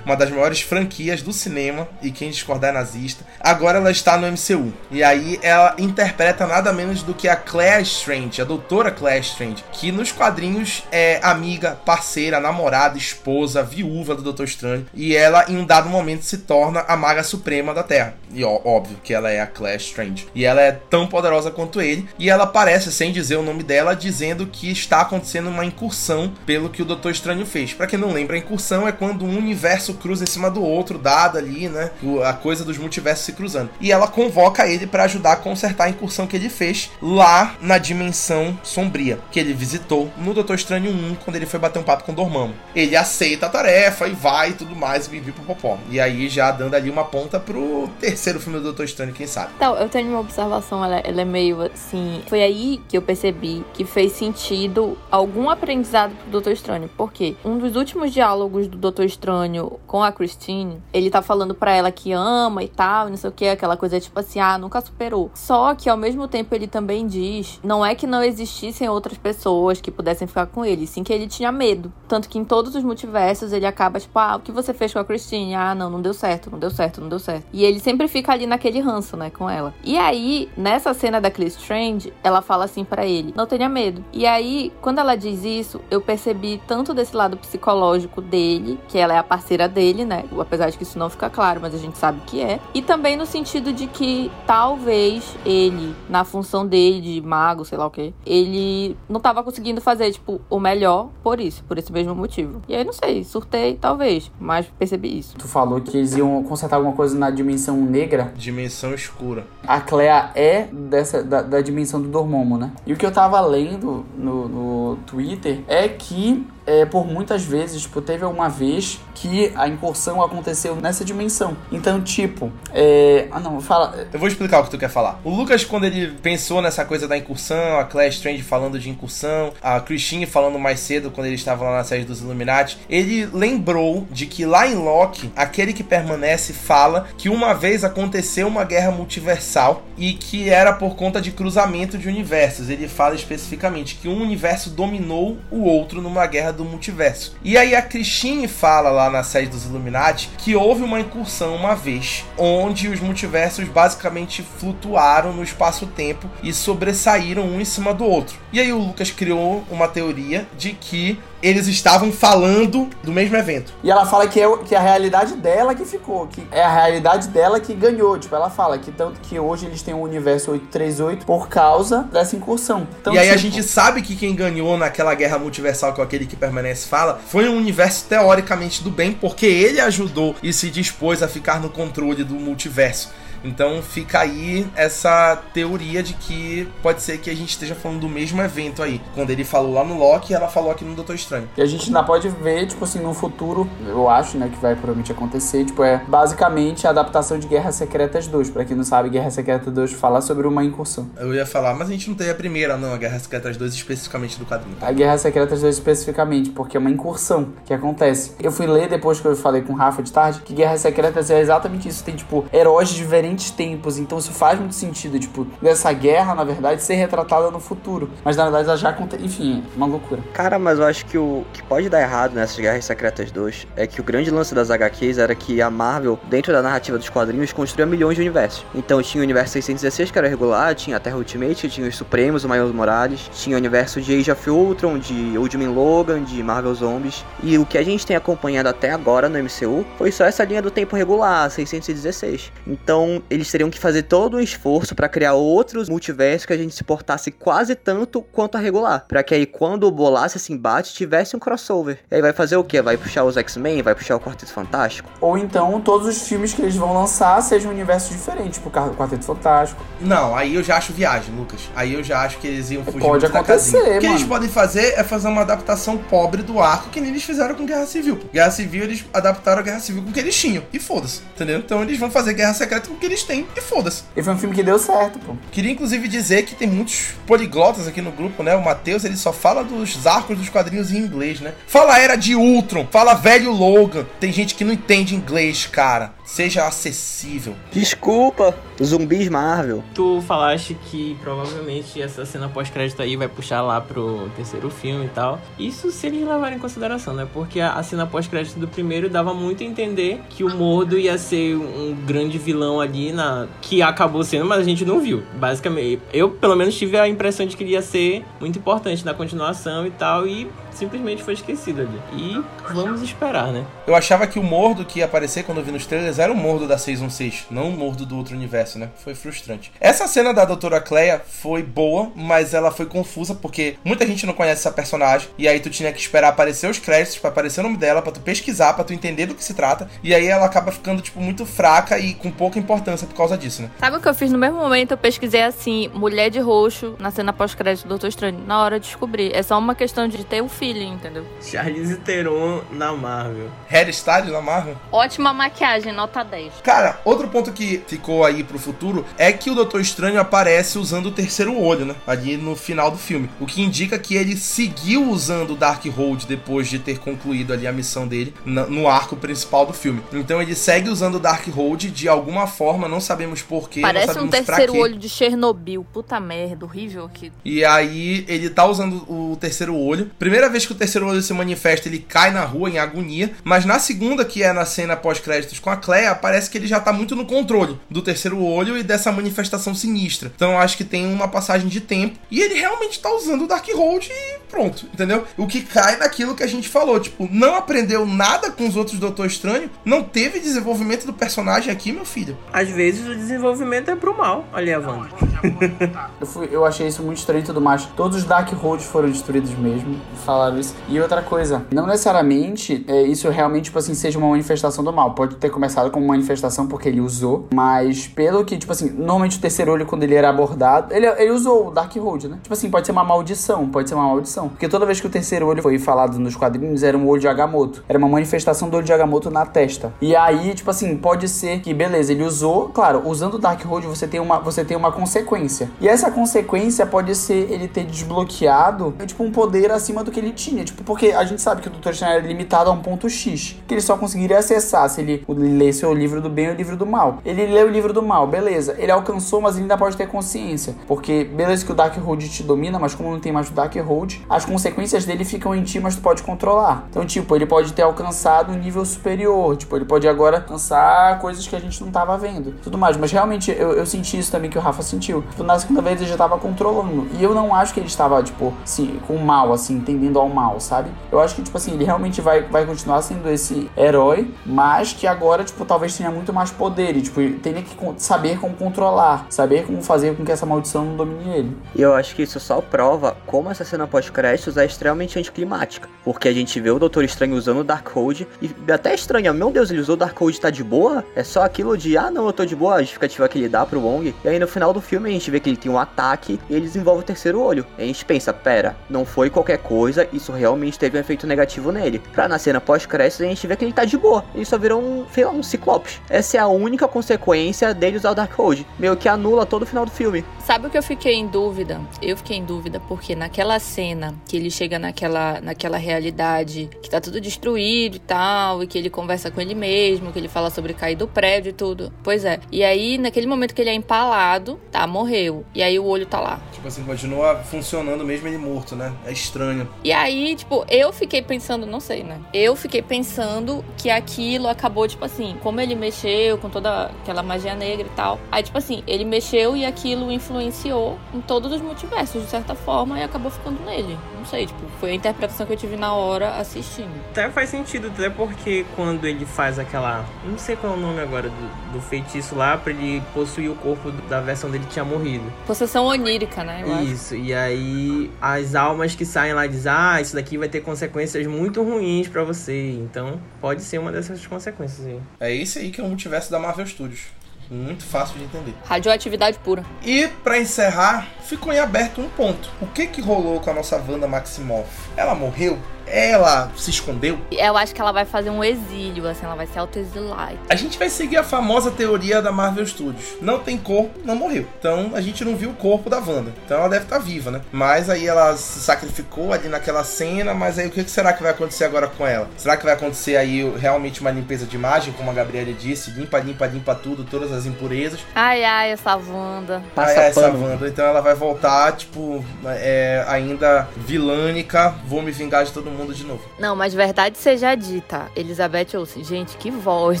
[SPEAKER 1] uma das maiores franquias do cinema, e quem discordar é nazista. Agora ela está no MCU. E aí ela interpreta nada menos do que a Claire Strange, a doutora Claire Strange, que nos quadrinhos é amiga, parceira, namorada, esposa, viúva do Doutor Estranho. E ela, em um dado momento, se torna a maga suprema da Terra. E ó, óbvio que ela é a Claire Strange. E ela é tão poderosa quanto ele. E ela aparece, sem dizer o nome dela, dizendo que está acontecendo uma incursão pelo que o Doutor Estranho fez. Pra quem não lembra, a incursão é quando une universo cruza em cima do outro, dado ali, né? A coisa dos multiversos se cruzando. E ela convoca ele para ajudar a consertar a incursão que ele fez lá na dimensão sombria, que ele visitou no Doutor Estranho 1, quando ele foi bater um papo com o Dormammu. Ele aceita a tarefa e vai e tudo mais, e bibi popó. E aí já dando ali uma ponta pro terceiro filme do Doutor Estranho, quem sabe.
[SPEAKER 5] Então, eu tenho uma observação, ela, ela é meio assim. Foi aí que eu percebi que fez sentido algum aprendizado pro Doutor Estranho. Por quê? Um dos últimos diálogos do Doutor Estranho com a Christine, ele tá falando pra ela que ama e tal, não sei o que, aquela coisa tipo assim, ah, nunca superou. Só que ao mesmo tempo ele também diz, não é que não existissem outras pessoas que pudessem ficar com ele, sim que ele tinha medo. Tanto que em todos os multiversos ele acaba tipo, ah, o que você fez com a Christine? Ah, não, não deu certo, não deu certo, não deu certo. E ele sempre fica ali naquele ranço, né, com ela. E aí, nessa cena da Chris Strange, ela fala assim para ele: "Não tenha medo". E aí, quando ela diz isso, eu percebi tanto desse lado psicológico dele, que ela é a parceira dele, né? Apesar de que isso não fica claro, mas a gente sabe que é. E também no sentido de que talvez ele, na função dele de mago, sei lá o que, ele não tava conseguindo fazer, tipo, o melhor por isso, por esse mesmo motivo. E aí, não sei, surtei, talvez, mas percebi isso.
[SPEAKER 3] Tu falou que eles iam consertar alguma coisa na dimensão negra.
[SPEAKER 1] Dimensão escura.
[SPEAKER 3] A Clea é dessa, da, da dimensão do Dormammu, né? E o que eu tava lendo no, no Twitter é que é, por muitas vezes, tipo, teve uma vez que a incursão aconteceu nessa dimensão. Então, tipo, é... Ah, não, fala...
[SPEAKER 1] Eu vou explicar o que tu quer falar. O Lucas, quando ele pensou nessa coisa da incursão, a Claire Strange falando de incursão, a Christine falando mais cedo, quando ele estava lá na série dos Illuminati, ele lembrou de que lá em Loki, aquele que permanece fala que uma vez aconteceu uma guerra multiversal e que era por conta de cruzamento de universos. Ele fala especificamente que um universo dominou o outro numa guerra do multiverso. E aí a Christine fala lá na série dos Illuminati que houve uma incursão uma vez, onde os multiversos basicamente flutuaram no espaço-tempo e sobressaíram um em cima do outro. E aí o Lucas criou uma teoria de que eles estavam falando do mesmo evento.
[SPEAKER 3] E ela fala que é, que é a realidade dela que ficou, que é a realidade dela que ganhou. Tipo, ela fala que tanto que hoje eles têm o universo 838 por causa dessa incursão. Então,
[SPEAKER 1] e aí
[SPEAKER 3] tipo,
[SPEAKER 1] a gente sabe que quem ganhou naquela guerra multiversal com aquele que permanece fala foi um universo teoricamente do bem, porque ele ajudou e se dispôs a ficar no controle do multiverso. Então fica aí essa teoria de que pode ser que a gente esteja falando do mesmo evento aí. Quando ele falou lá no Loki, ela falou aqui no Doutor Estranho.
[SPEAKER 3] E a gente ainda pode ver, tipo assim, no futuro, eu acho, né, que vai provavelmente acontecer, tipo, é basicamente a adaptação de Guerras Secretas 2. Pra quem não sabe, Guerra Secreta 2 fala sobre uma incursão.
[SPEAKER 1] Eu ia falar, mas a gente não tem a primeira, não, a Guerra Secretas 2 especificamente do quadrinho.
[SPEAKER 3] A Guerra Secretas 2 especificamente, porque é uma incursão que acontece. Eu fui ler depois que eu falei com o Rafa de tarde, que Guerras Secretas é exatamente isso. Tem, tipo, heróis de diferentes tempos, então isso faz muito sentido, tipo, dessa guerra, na verdade, ser retratada no futuro. Mas na verdade ela já acontece. Enfim, uma loucura.
[SPEAKER 4] Cara, mas eu acho que o que pode dar errado nessas Guerras Secretas 2 é que o grande lance das HQs era que a Marvel, dentro da narrativa dos quadrinhos, construía milhões de universos. Então tinha o universo 616, que era regular, tinha a Terra Ultimate, tinha os Supremos, o Miles Morales, tinha o universo de Age of Ultron, de Old Man Logan, de Marvel Zombies. E o que a gente tem acompanhado até agora no MCU foi só essa linha do tempo regular, 616. Então eles teriam que fazer todo um esforço para criar outros multiversos que a gente se portasse quase tanto quanto a regular. Pra que aí quando bolasse esse embate tivesse um crossover. E aí vai fazer o quê? Vai puxar os X-Men? Vai puxar o Quarteto Fantástico?
[SPEAKER 3] Ou então todos os filmes que eles vão lançar sejam universos diferentes, tipo o Quarteto Fantástico.
[SPEAKER 1] Não, aí eu já acho viagem, Lucas. Aí eu já acho que eles iam fugir
[SPEAKER 3] Pode acontecer,
[SPEAKER 1] casinha. O que eles
[SPEAKER 3] mano.
[SPEAKER 1] podem fazer é fazer uma adaptação pobre do arco que nem eles fizeram com Guerra Civil. Guerra Civil, eles adaptaram a Guerra Civil com o que eles tinham. E foda-se, entendeu? Então eles vão fazer Guerra Secreta com o que eles têm. E foda-se.
[SPEAKER 3] E foi um filme que deu certo, pô.
[SPEAKER 1] Queria inclusive dizer que tem muitos poliglotas aqui no grupo, né? O Matheus, ele só fala dos arcos dos quadrinhos em inglês, né? Fala Era de Ultron, fala Velho Logan. Tem gente que não entende inglês, cara. Seja acessível.
[SPEAKER 4] Desculpa, zumbis Marvel.
[SPEAKER 2] Tu falaste que provavelmente essa cena pós-crédito aí vai puxar lá pro terceiro filme e tal. Isso se eles levarem em consideração, né? Porque a, a cena pós-crédito do primeiro dava muito a entender que o Mordo ia ser um grande vilão ali na que acabou sendo, mas a gente não viu. Basicamente, eu pelo menos tive a impressão de que ele ia ser muito importante na continuação e tal e simplesmente foi esquecido ali. E vamos esperar, né?
[SPEAKER 1] Eu achava que o Mordo que ia aparecer quando eu vi nos trailers era o Mordo da 616, não o Mordo do outro universo, né? Foi frustrante. Essa cena da Doutora Cleia foi boa, mas ela foi confusa porque muita gente não conhece essa personagem e aí tu tinha que esperar aparecer os créditos para aparecer o nome dela, para tu pesquisar, para tu entender do que se trata, e aí ela acaba ficando tipo muito fraca e com pouca importância por causa disso, né?
[SPEAKER 5] Sabe o que eu fiz no mesmo momento? Eu pesquisei assim, mulher de roxo na cena pós-crédito do Doutor Estranho. Na hora de descobrir. É só uma questão de ter o um feeling, entendeu?
[SPEAKER 2] Charlize Theron na Marvel.
[SPEAKER 1] Harry Styles na Marvel?
[SPEAKER 5] Ótima maquiagem, nota 10.
[SPEAKER 1] Cara, outro ponto que ficou aí pro futuro é que o Doutor Estranho aparece usando o terceiro olho, né? Ali no final do filme. O que indica que ele seguiu usando o Darkhold depois de ter concluído ali a missão dele no arco principal do filme. Então ele segue usando o Darkhold de alguma forma, não sabemos porquê.
[SPEAKER 5] Parece um terceiro olho de Chernobyl. Puta merda, horrível aqui.
[SPEAKER 1] E aí ele tá usando o terceiro olho. Primeira vez que o terceiro olho se manifesta, ele cai na rua em agonia. Mas na segunda, que é na cena pós-créditos com a Clea, parece que ele já tá muito no controle do terceiro olho e dessa manifestação sinistra. Então acho que tem uma passagem de tempo. E ele realmente tá usando o Darkhold e pronto, entendeu? O que cai naquilo que a gente falou. Tipo, não aprendeu nada com os outros Doutor Estranho, não teve desenvolvimento do personagem aqui, meu filho.
[SPEAKER 2] Às vezes o desenvolvimento é pro mal. Olha a Wanda.
[SPEAKER 3] eu, fui, eu achei isso muito estranho e tudo mais. Todos os Darkholds foram destruídos mesmo. Falaram isso. E outra coisa, não necessariamente é, isso realmente, tipo assim, seja uma manifestação do mal. Pode ter começado como manifestação porque ele usou, mas pelo que, tipo assim, normalmente o terceiro olho, quando ele era abordado, ele, ele usou o Darkhold, né? Tipo assim, pode ser uma maldição, pode ser uma maldição. Porque toda vez que o terceiro olho foi falado nos quadrinhos, era um olho de Agamotto. Era uma manifestação do olho de Agamotto na testa. E aí, tipo assim, pode ser que, beleza, ele usou, claro, usando o Darkhold você tem uma, você tem uma consequência. E essa consequência pode ser ele ter desbloqueado, tipo, um poder acima do que ele tinha. Tipo, porque a gente sabe que o Doutor Estranho era limitado a um ponto X, que ele só conseguiria acessar se ele lesse o livro do bem ou o livro do mal. Ele leu o livro do mal, beleza. Ele alcançou, mas ele ainda pode ter consciência. Porque, beleza que o Darkhold te domina, mas como não tem mais o Darkhold, as consequências dele ficam em ti, mas tu pode controlar. Então, tipo, ele pode ter alcançado um nível superior. Tipo, ele pode agora alcançar coisas que a gente não tava vendo. Tudo mais. Mas realmente eu, eu senti isso também que o Rafa sentiu. Tipo, na segunda vez ele já tava controlando. E eu não acho que ele estava, tipo, assim, com mal, assim, tendendo ao mal, sabe? Eu acho que, tipo assim, ele realmente vai, vai continuar sendo esse herói, mas que agora, tipo, talvez tenha muito mais poder. E, tipo, tenha que saber como controlar, saber como fazer com que essa maldição não domine ele.
[SPEAKER 4] E eu acho que isso só prova como essa cena pós-créditos é extremamente anticlimática. Porque a gente vê o Doutor Estranho usando o Darkhold e até estranha, meu Deus, ele usou o Darkhold tá de boa? É só aquilo de, ah não, eu tô de boa, a justificativa que ele dá pro Wong. E aí no final do filme a gente vê que ele tem um ataque e ele desenvolve o terceiro olho. E a gente pensa, pera, não foi qualquer coisa, isso realmente teve um efeito negativo nele. Pra na cena pós-créditos a gente vê que ele tá de boa. Ele só virou um, sei lá, um ciclopes. Essa é a única consequência dele usar o Darkhold. Meio que anula todo o final do filme.
[SPEAKER 5] Sabe o que eu fiquei em dúvida? Eu fiquei em dúvida porque naquela cena que ele chega naquela, naquela realidade que tá tudo destruído e tal, e que ele conversa com ele mesmo, que ele fala sobre cair do prédio e tudo. Pois é. E aí, naquele momento que ele é empalado, tá, morreu. E aí o olho tá lá.
[SPEAKER 1] Tipo assim, continua funcionando mesmo ele morto, né? É estranho.
[SPEAKER 5] E aí, tipo, eu fiquei pensando, não sei, né? Eu fiquei pensando que aquilo acabou, tipo assim, como ele mexeu com toda aquela magia negra e tal. Aí, tipo assim, ele mexeu e aquilo influenciou em todos os multiversos, de certa forma, e acabou ficando nele. Não sei, tipo, foi a interpretação que eu tive na hora assistindo.
[SPEAKER 2] Até faz sentido, até porque quando ele faz aquela. Não sei qual é o nome agora do, do feitiço lá, pra ele possuir o corpo da versão dele que tinha morrido.
[SPEAKER 5] Possessão onírica, né?
[SPEAKER 2] Isso, e aí as almas que saem lá dizem: Ah, isso daqui vai ter consequências muito ruins para você. Então pode ser uma dessas consequências aí.
[SPEAKER 1] É esse aí que é o multiverso da Marvel Studios. Muito fácil de entender.
[SPEAKER 5] Radioatividade pura.
[SPEAKER 1] E para encerrar, ficou em aberto um ponto. O que que rolou com a nossa Wanda Maximoff? Ela morreu? Ela se escondeu?
[SPEAKER 5] Eu acho que ela vai fazer um exílio, assim, ela vai se autoexilar.
[SPEAKER 1] A gente vai seguir a famosa teoria da Marvel Studios. Não tem corpo, não morreu. Então a gente não viu o corpo da Wanda. Então ela deve estar tá viva, né? Mas aí ela se sacrificou ali naquela cena, mas aí o que será que vai acontecer agora com ela? Será que vai acontecer aí realmente uma limpeza de imagem, como a Gabriela disse? Limpa, limpa, limpa tudo, todas as impurezas.
[SPEAKER 5] Ai, ai, essa Wanda.
[SPEAKER 1] Ai, ai, essa Wanda. Então ela vai voltar, tipo, é, ainda vilânica, vou me vingar de todo mundo mundo de novo.
[SPEAKER 5] Não, mas verdade seja dita, Elizabeth Olsen, gente, que voz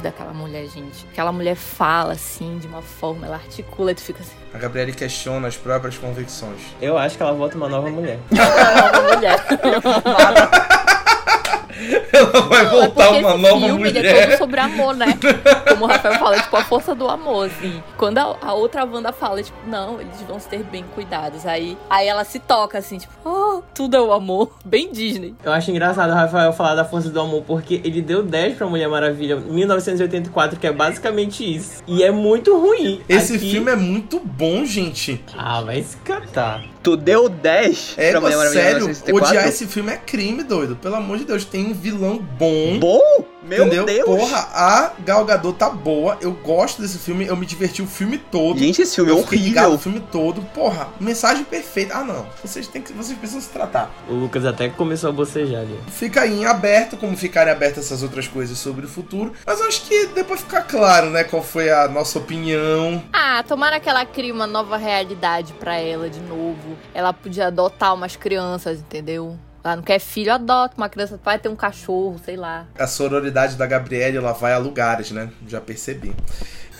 [SPEAKER 5] daquela mulher, gente. Aquela mulher fala assim, de uma forma, ela articula e tu fica assim.
[SPEAKER 1] A Gabriele questiona as próprias convicções.
[SPEAKER 2] Eu acho que ela volta uma nova mulher.
[SPEAKER 5] Uma mulher.
[SPEAKER 1] Ela vai
[SPEAKER 5] Não,
[SPEAKER 1] voltar
[SPEAKER 5] é
[SPEAKER 1] uma
[SPEAKER 5] esse
[SPEAKER 1] nova
[SPEAKER 5] filme, Ele é
[SPEAKER 1] mulher.
[SPEAKER 5] todo sobre amor, né? Como o Rafael fala, tipo, a força do amor, assim. Quando a, a outra Wanda fala, tipo, não, eles vão ser bem cuidados. Aí, aí ela se toca, assim, tipo, oh, tudo é o amor. Bem Disney.
[SPEAKER 2] Eu acho engraçado o Rafael falar da força do amor, porque ele deu 10 pra Mulher Maravilha em 1984, que é basicamente isso. E é muito ruim.
[SPEAKER 1] Esse
[SPEAKER 2] Aqui-
[SPEAKER 1] filme é muito bom, gente.
[SPEAKER 2] Ah, vai se catar.
[SPEAKER 4] Tu deu 10
[SPEAKER 1] É,
[SPEAKER 4] pra Mulher
[SPEAKER 1] sério,
[SPEAKER 4] 1984?
[SPEAKER 1] odiar esse filme é crime, doido. Pelo amor de Deus, tem um vilão bom.
[SPEAKER 4] Bom? Meu
[SPEAKER 1] entendeu?
[SPEAKER 4] Deus.
[SPEAKER 1] Porra, a Gal Gadot tá boa. Eu gosto desse filme, eu me diverti o filme todo.
[SPEAKER 4] Gente, esse filme é
[SPEAKER 1] eu ligado
[SPEAKER 4] horrível.
[SPEAKER 1] o filme todo. Porra, mensagem perfeita. Ah, não. Vocês têm que, vocês precisam se tratar.
[SPEAKER 2] O Lucas até começou a bocejar ali.
[SPEAKER 1] Fica aí em aberto, como ficarem abertas essas outras coisas sobre o futuro. Mas eu acho que depois ficar claro, né, qual foi a nossa opinião.
[SPEAKER 5] Ah, tomara que ela crie uma nova realidade pra ela de novo. Ela podia adotar umas crianças, entendeu? Ela não quer filho, adota uma criança, vai ter um cachorro, sei lá.
[SPEAKER 1] A sororidade da Gabriele, ela vai a lugares, né? Já percebi.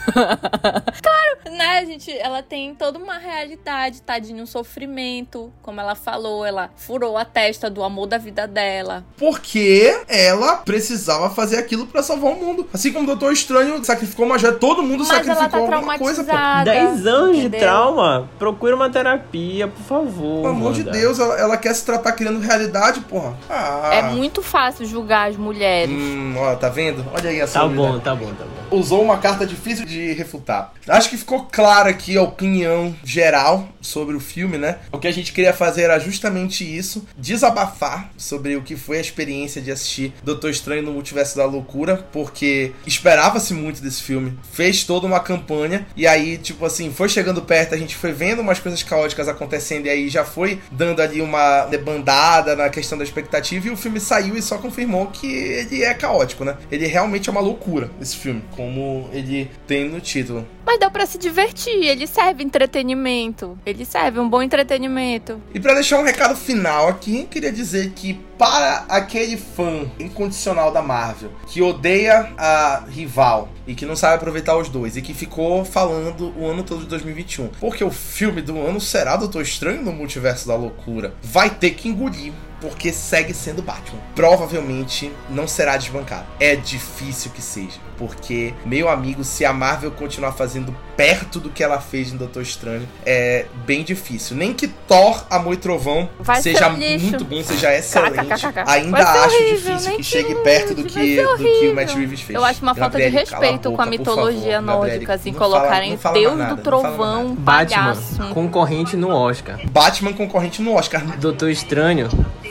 [SPEAKER 5] Né, gente? Ela tem toda uma realidade, tadinho, um sofrimento. Como ela falou, ela furou a testa do amor da vida dela.
[SPEAKER 1] Porque ela precisava fazer aquilo pra salvar o mundo. Assim como o Doutor Estranho sacrificou uma joia, todo mundo
[SPEAKER 5] Mas ela tá
[SPEAKER 1] sacrificou alguma coisa, pô.
[SPEAKER 5] traumatizada.
[SPEAKER 2] 10 anos de
[SPEAKER 5] entendeu?
[SPEAKER 2] trauma? Procura uma terapia, por favor.
[SPEAKER 1] Pelo amor de. Deus, ela, ela quer se tratar criando realidade, porra. Ah.
[SPEAKER 5] É muito fácil julgar as mulheres.
[SPEAKER 1] Hum, ó, tá vendo? Olha aí a
[SPEAKER 2] Tá
[SPEAKER 1] sororidade.
[SPEAKER 2] bom, tá bom, tá bom.
[SPEAKER 1] usou uma carta difícil de refutar. Acho que ficou clara aqui a opinião geral sobre o filme, né? O que a gente queria fazer era justamente isso: desabafar sobre o que foi a experiência de assistir Doutor Estranho no Multiverso da Loucura, porque esperava-se muito desse filme, fez toda uma campanha, e aí, tipo assim, foi chegando perto, a gente foi vendo umas coisas caóticas acontecendo, e aí já foi dando ali uma debandada na questão da expectativa, e o filme saiu e só confirmou que ele é caótico, né? Ele realmente é uma loucura, esse filme, como ele tem no título.
[SPEAKER 5] Mas dá pra se divertir, ele serve entretenimento. Ele serve um bom entretenimento.
[SPEAKER 1] E pra deixar um recado final aqui, queria dizer que para aquele fã incondicional da Marvel que odeia a rival e que não sabe aproveitar os dois e que ficou falando o ano todo de 2021, porque o filme do ano será Doutor Estranho no Multiverso da Loucura, vai ter que engolir. Porque segue sendo Batman. Provavelmente não será desbancado. É difícil que seja. Porque, meu amigo, se a Marvel continuar fazendo perto do que ela fez em Doutor Estranho, é bem difícil. Nem que Thor, Amor e Trovão
[SPEAKER 5] Vai
[SPEAKER 1] seja muito bom, seja excelente.
[SPEAKER 5] KKKK.
[SPEAKER 1] Ainda acho
[SPEAKER 5] horrível,
[SPEAKER 1] difícil que
[SPEAKER 5] que
[SPEAKER 1] chegue
[SPEAKER 5] não
[SPEAKER 1] perto do que, do que o. Matt Reeves fez.
[SPEAKER 5] Eu acho uma falta de respeito com a
[SPEAKER 1] boca,
[SPEAKER 5] mitologia
[SPEAKER 1] favor.
[SPEAKER 5] Nórdica, assim,
[SPEAKER 1] não fala-
[SPEAKER 5] colocarem
[SPEAKER 1] fala
[SPEAKER 5] Deus
[SPEAKER 1] nada,
[SPEAKER 5] do Trovão.
[SPEAKER 2] Batman, concorrente no Oscar.
[SPEAKER 1] Batman concorrente no Oscar.
[SPEAKER 2] Doutor Estranho,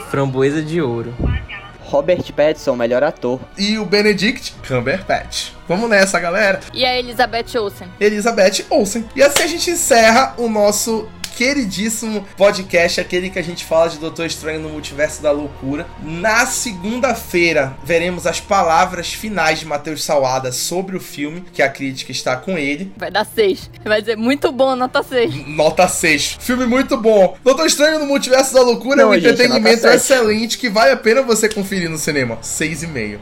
[SPEAKER 2] framboesa de ouro.
[SPEAKER 4] Robert Pattinson, melhor ator.
[SPEAKER 1] E o Benedict Cumberbatch. Vamos nessa, galera.
[SPEAKER 5] E a Elizabeth Olsen.
[SPEAKER 1] Elizabeth Olsen. E assim a gente encerra o nosso queridíssimo podcast, aquele que a gente fala de Doutor Estranho no Multiverso da Loucura. Na segunda-feira, veremos as palavras finais de Matheus Salada sobre o filme, que a crítica está com ele.
[SPEAKER 5] Vai dar seis. Vai dizer muito bom, nota seis.
[SPEAKER 1] Nota 6. Filme muito bom. Doutor Estranho no Multiverso da Loucura é
[SPEAKER 4] Não,
[SPEAKER 1] um
[SPEAKER 4] gente,
[SPEAKER 1] entretenimento excelente que vale a pena você conferir no cinema. 6,5.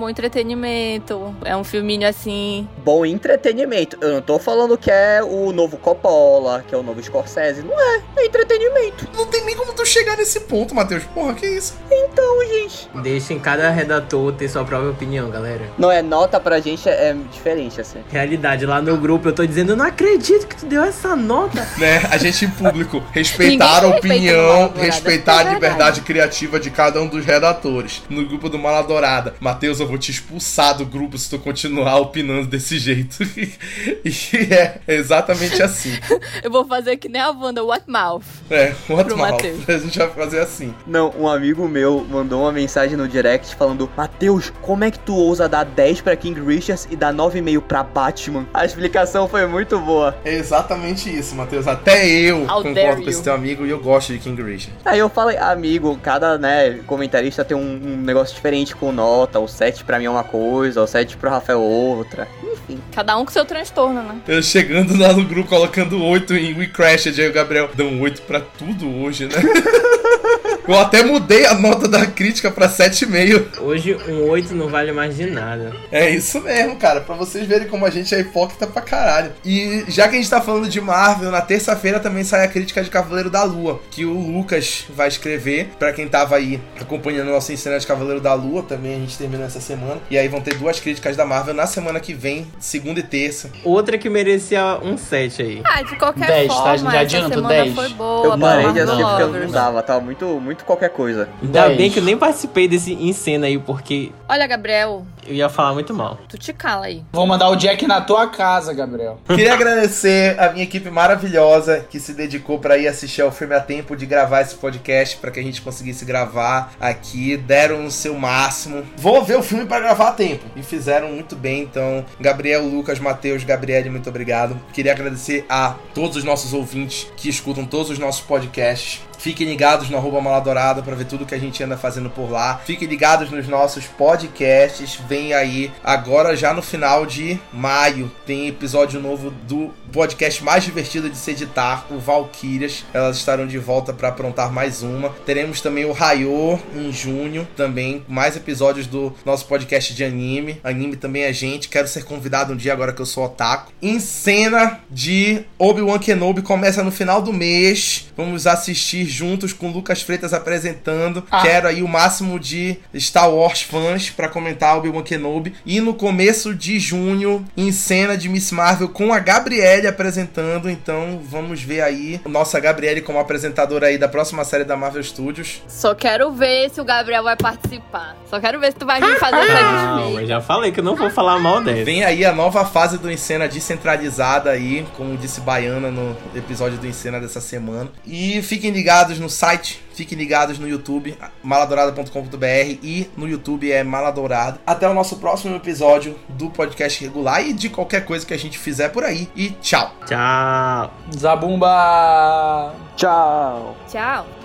[SPEAKER 5] Bom entretenimento. É um filminho assim.
[SPEAKER 4] Bom entretenimento. Eu não tô falando que é o novo Coppola, que é o novo Scorsese. Não é. É entretenimento.
[SPEAKER 1] Não tem nem como tu chegar nesse ponto, Matheus. Porra, que isso?
[SPEAKER 4] Então, gente.
[SPEAKER 2] Deixem cada redator ter sua própria opinião, galera.
[SPEAKER 4] Não é nota pra gente, é, é diferente, assim.
[SPEAKER 2] Realidade, lá no grupo eu tô dizendo, eu não acredito que tu deu essa nota.
[SPEAKER 1] né? A gente em público respeitar a opinião, respeitar a
[SPEAKER 5] é
[SPEAKER 1] liberdade
[SPEAKER 5] verdade.
[SPEAKER 1] criativa de cada um dos redatores. No grupo do Maladourada, Matheus, eu vou te expulsar do grupo se tu continuar opinando desse jeito. e é exatamente assim.
[SPEAKER 5] Eu vou fazer que nem a Wanda, what mouth.
[SPEAKER 1] É, what
[SPEAKER 5] Pro
[SPEAKER 1] mal.
[SPEAKER 5] Matheus.
[SPEAKER 1] A gente vai fazer assim.
[SPEAKER 4] Não, um amigo meu mandou uma mensagem no direct falando: Matheus, como é que tu ousa dar 10 pra King Richards e dar 9,5 pra Batman? A explicação foi muito boa.
[SPEAKER 1] É exatamente isso, Matheus. Até eu
[SPEAKER 5] How
[SPEAKER 1] concordo com esse teu amigo e eu gosto de King Richard.
[SPEAKER 4] Aí eu falei, amigo, cada né, comentarista tem um, um negócio diferente com nota. O 7 pra mim é uma coisa, o 7 pro Rafael outra. Enfim.
[SPEAKER 5] Cada um com seu transtorno, né?
[SPEAKER 1] Eu chegando lá no grupo colocando 8 em We Crashed, aí o Gabriel deu um 8 pra tudo hoje, né? Eu até mudei a nota da crítica pra 7,5.
[SPEAKER 2] Hoje um 8 não vale mais de nada.
[SPEAKER 1] É isso mesmo, cara. Pra vocês verem como a gente é hipócrita pra caralho. E já que a gente tá falando de Marvel, na terça-feira também sai a crítica de Cavaleiro da Lua, que o Lucas vai escrever. Pra quem tava aí acompanhando o nosso ensino de Cavaleiro da Lua, também a gente terminou essa semana. E aí vão ter duas críticas da Marvel na semana que vem, segunda e terça.
[SPEAKER 2] Outra que merecia um 7 aí.
[SPEAKER 5] Ah, de qualquer
[SPEAKER 3] 10, tá?
[SPEAKER 5] forma,
[SPEAKER 3] Já
[SPEAKER 5] essa
[SPEAKER 3] adianto,
[SPEAKER 5] semana
[SPEAKER 3] 10.
[SPEAKER 5] foi boa.
[SPEAKER 4] Eu parei de assistir porque eu não dava, tava muito, muito qualquer coisa.
[SPEAKER 2] Ainda
[SPEAKER 3] 10.
[SPEAKER 2] bem que eu nem participei desse em cena aí, porque
[SPEAKER 5] Olha, Gabriel,
[SPEAKER 2] eu ia falar muito mal.
[SPEAKER 5] tu te cala aí.
[SPEAKER 3] Vou mandar o Jack na tua casa, Gabriel.
[SPEAKER 1] Queria agradecer a minha equipe maravilhosa que se dedicou pra ir assistir ao filme a tempo de gravar esse podcast pra que a gente conseguisse gravar aqui, deram o seu máximo. Vou ver o filme pra gravar a tempo e fizeram muito bem. Então, Gabriel, Lucas, Matheus, Gabriele, muito obrigado. Queria agradecer a todos os nossos ouvintes que escutam todos os nossos podcasts. Fiquem ligados no arroba Maladourada pra ver tudo que a gente anda fazendo por lá. Fiquem ligados nos nossos podcasts. Vem aí, agora já no final de maio, tem episódio novo do podcast mais divertido de se editar, o Valkyrias. Elas estarão de volta pra aprontar mais uma. Teremos também o Raiô em junho, também mais episódios do nosso podcast de anime. Anime também é gente. Quero ser convidado um dia agora que eu sou otaku. Em cena de Obi-Wan Kenobi começa no final do mês. Vamos assistir juntos com o Lucas Freitas apresentando.
[SPEAKER 3] Ah.
[SPEAKER 1] Quero aí o máximo de Star Wars fãs pra comentar Obi-Wan Kenobi. E no começo de junho, em cena de Miss Marvel com a Gabriele apresentando. Então vamos ver aí nossa Gabriele como apresentadora aí da próxima série da Marvel Studios.
[SPEAKER 5] Só quero ver se o Gabriel vai participar. Só quero ver se tu vai vir fazer essa
[SPEAKER 2] Não, eu já falei que eu não vou falar mal dessa.
[SPEAKER 1] Vem aí a nova fase do Encena descentralizada aí, como disse Baiana no episódio do Encena dessa semana. E fiquem ligados no site, fiquem ligados no YouTube, maladourada.com.br e no YouTube é Maladourado. Até o nosso próximo episódio do podcast regular e de qualquer coisa que a gente fizer por aí. E tchau!
[SPEAKER 2] Tchau.
[SPEAKER 3] Zabumba!
[SPEAKER 4] Tchau!
[SPEAKER 5] Tchau.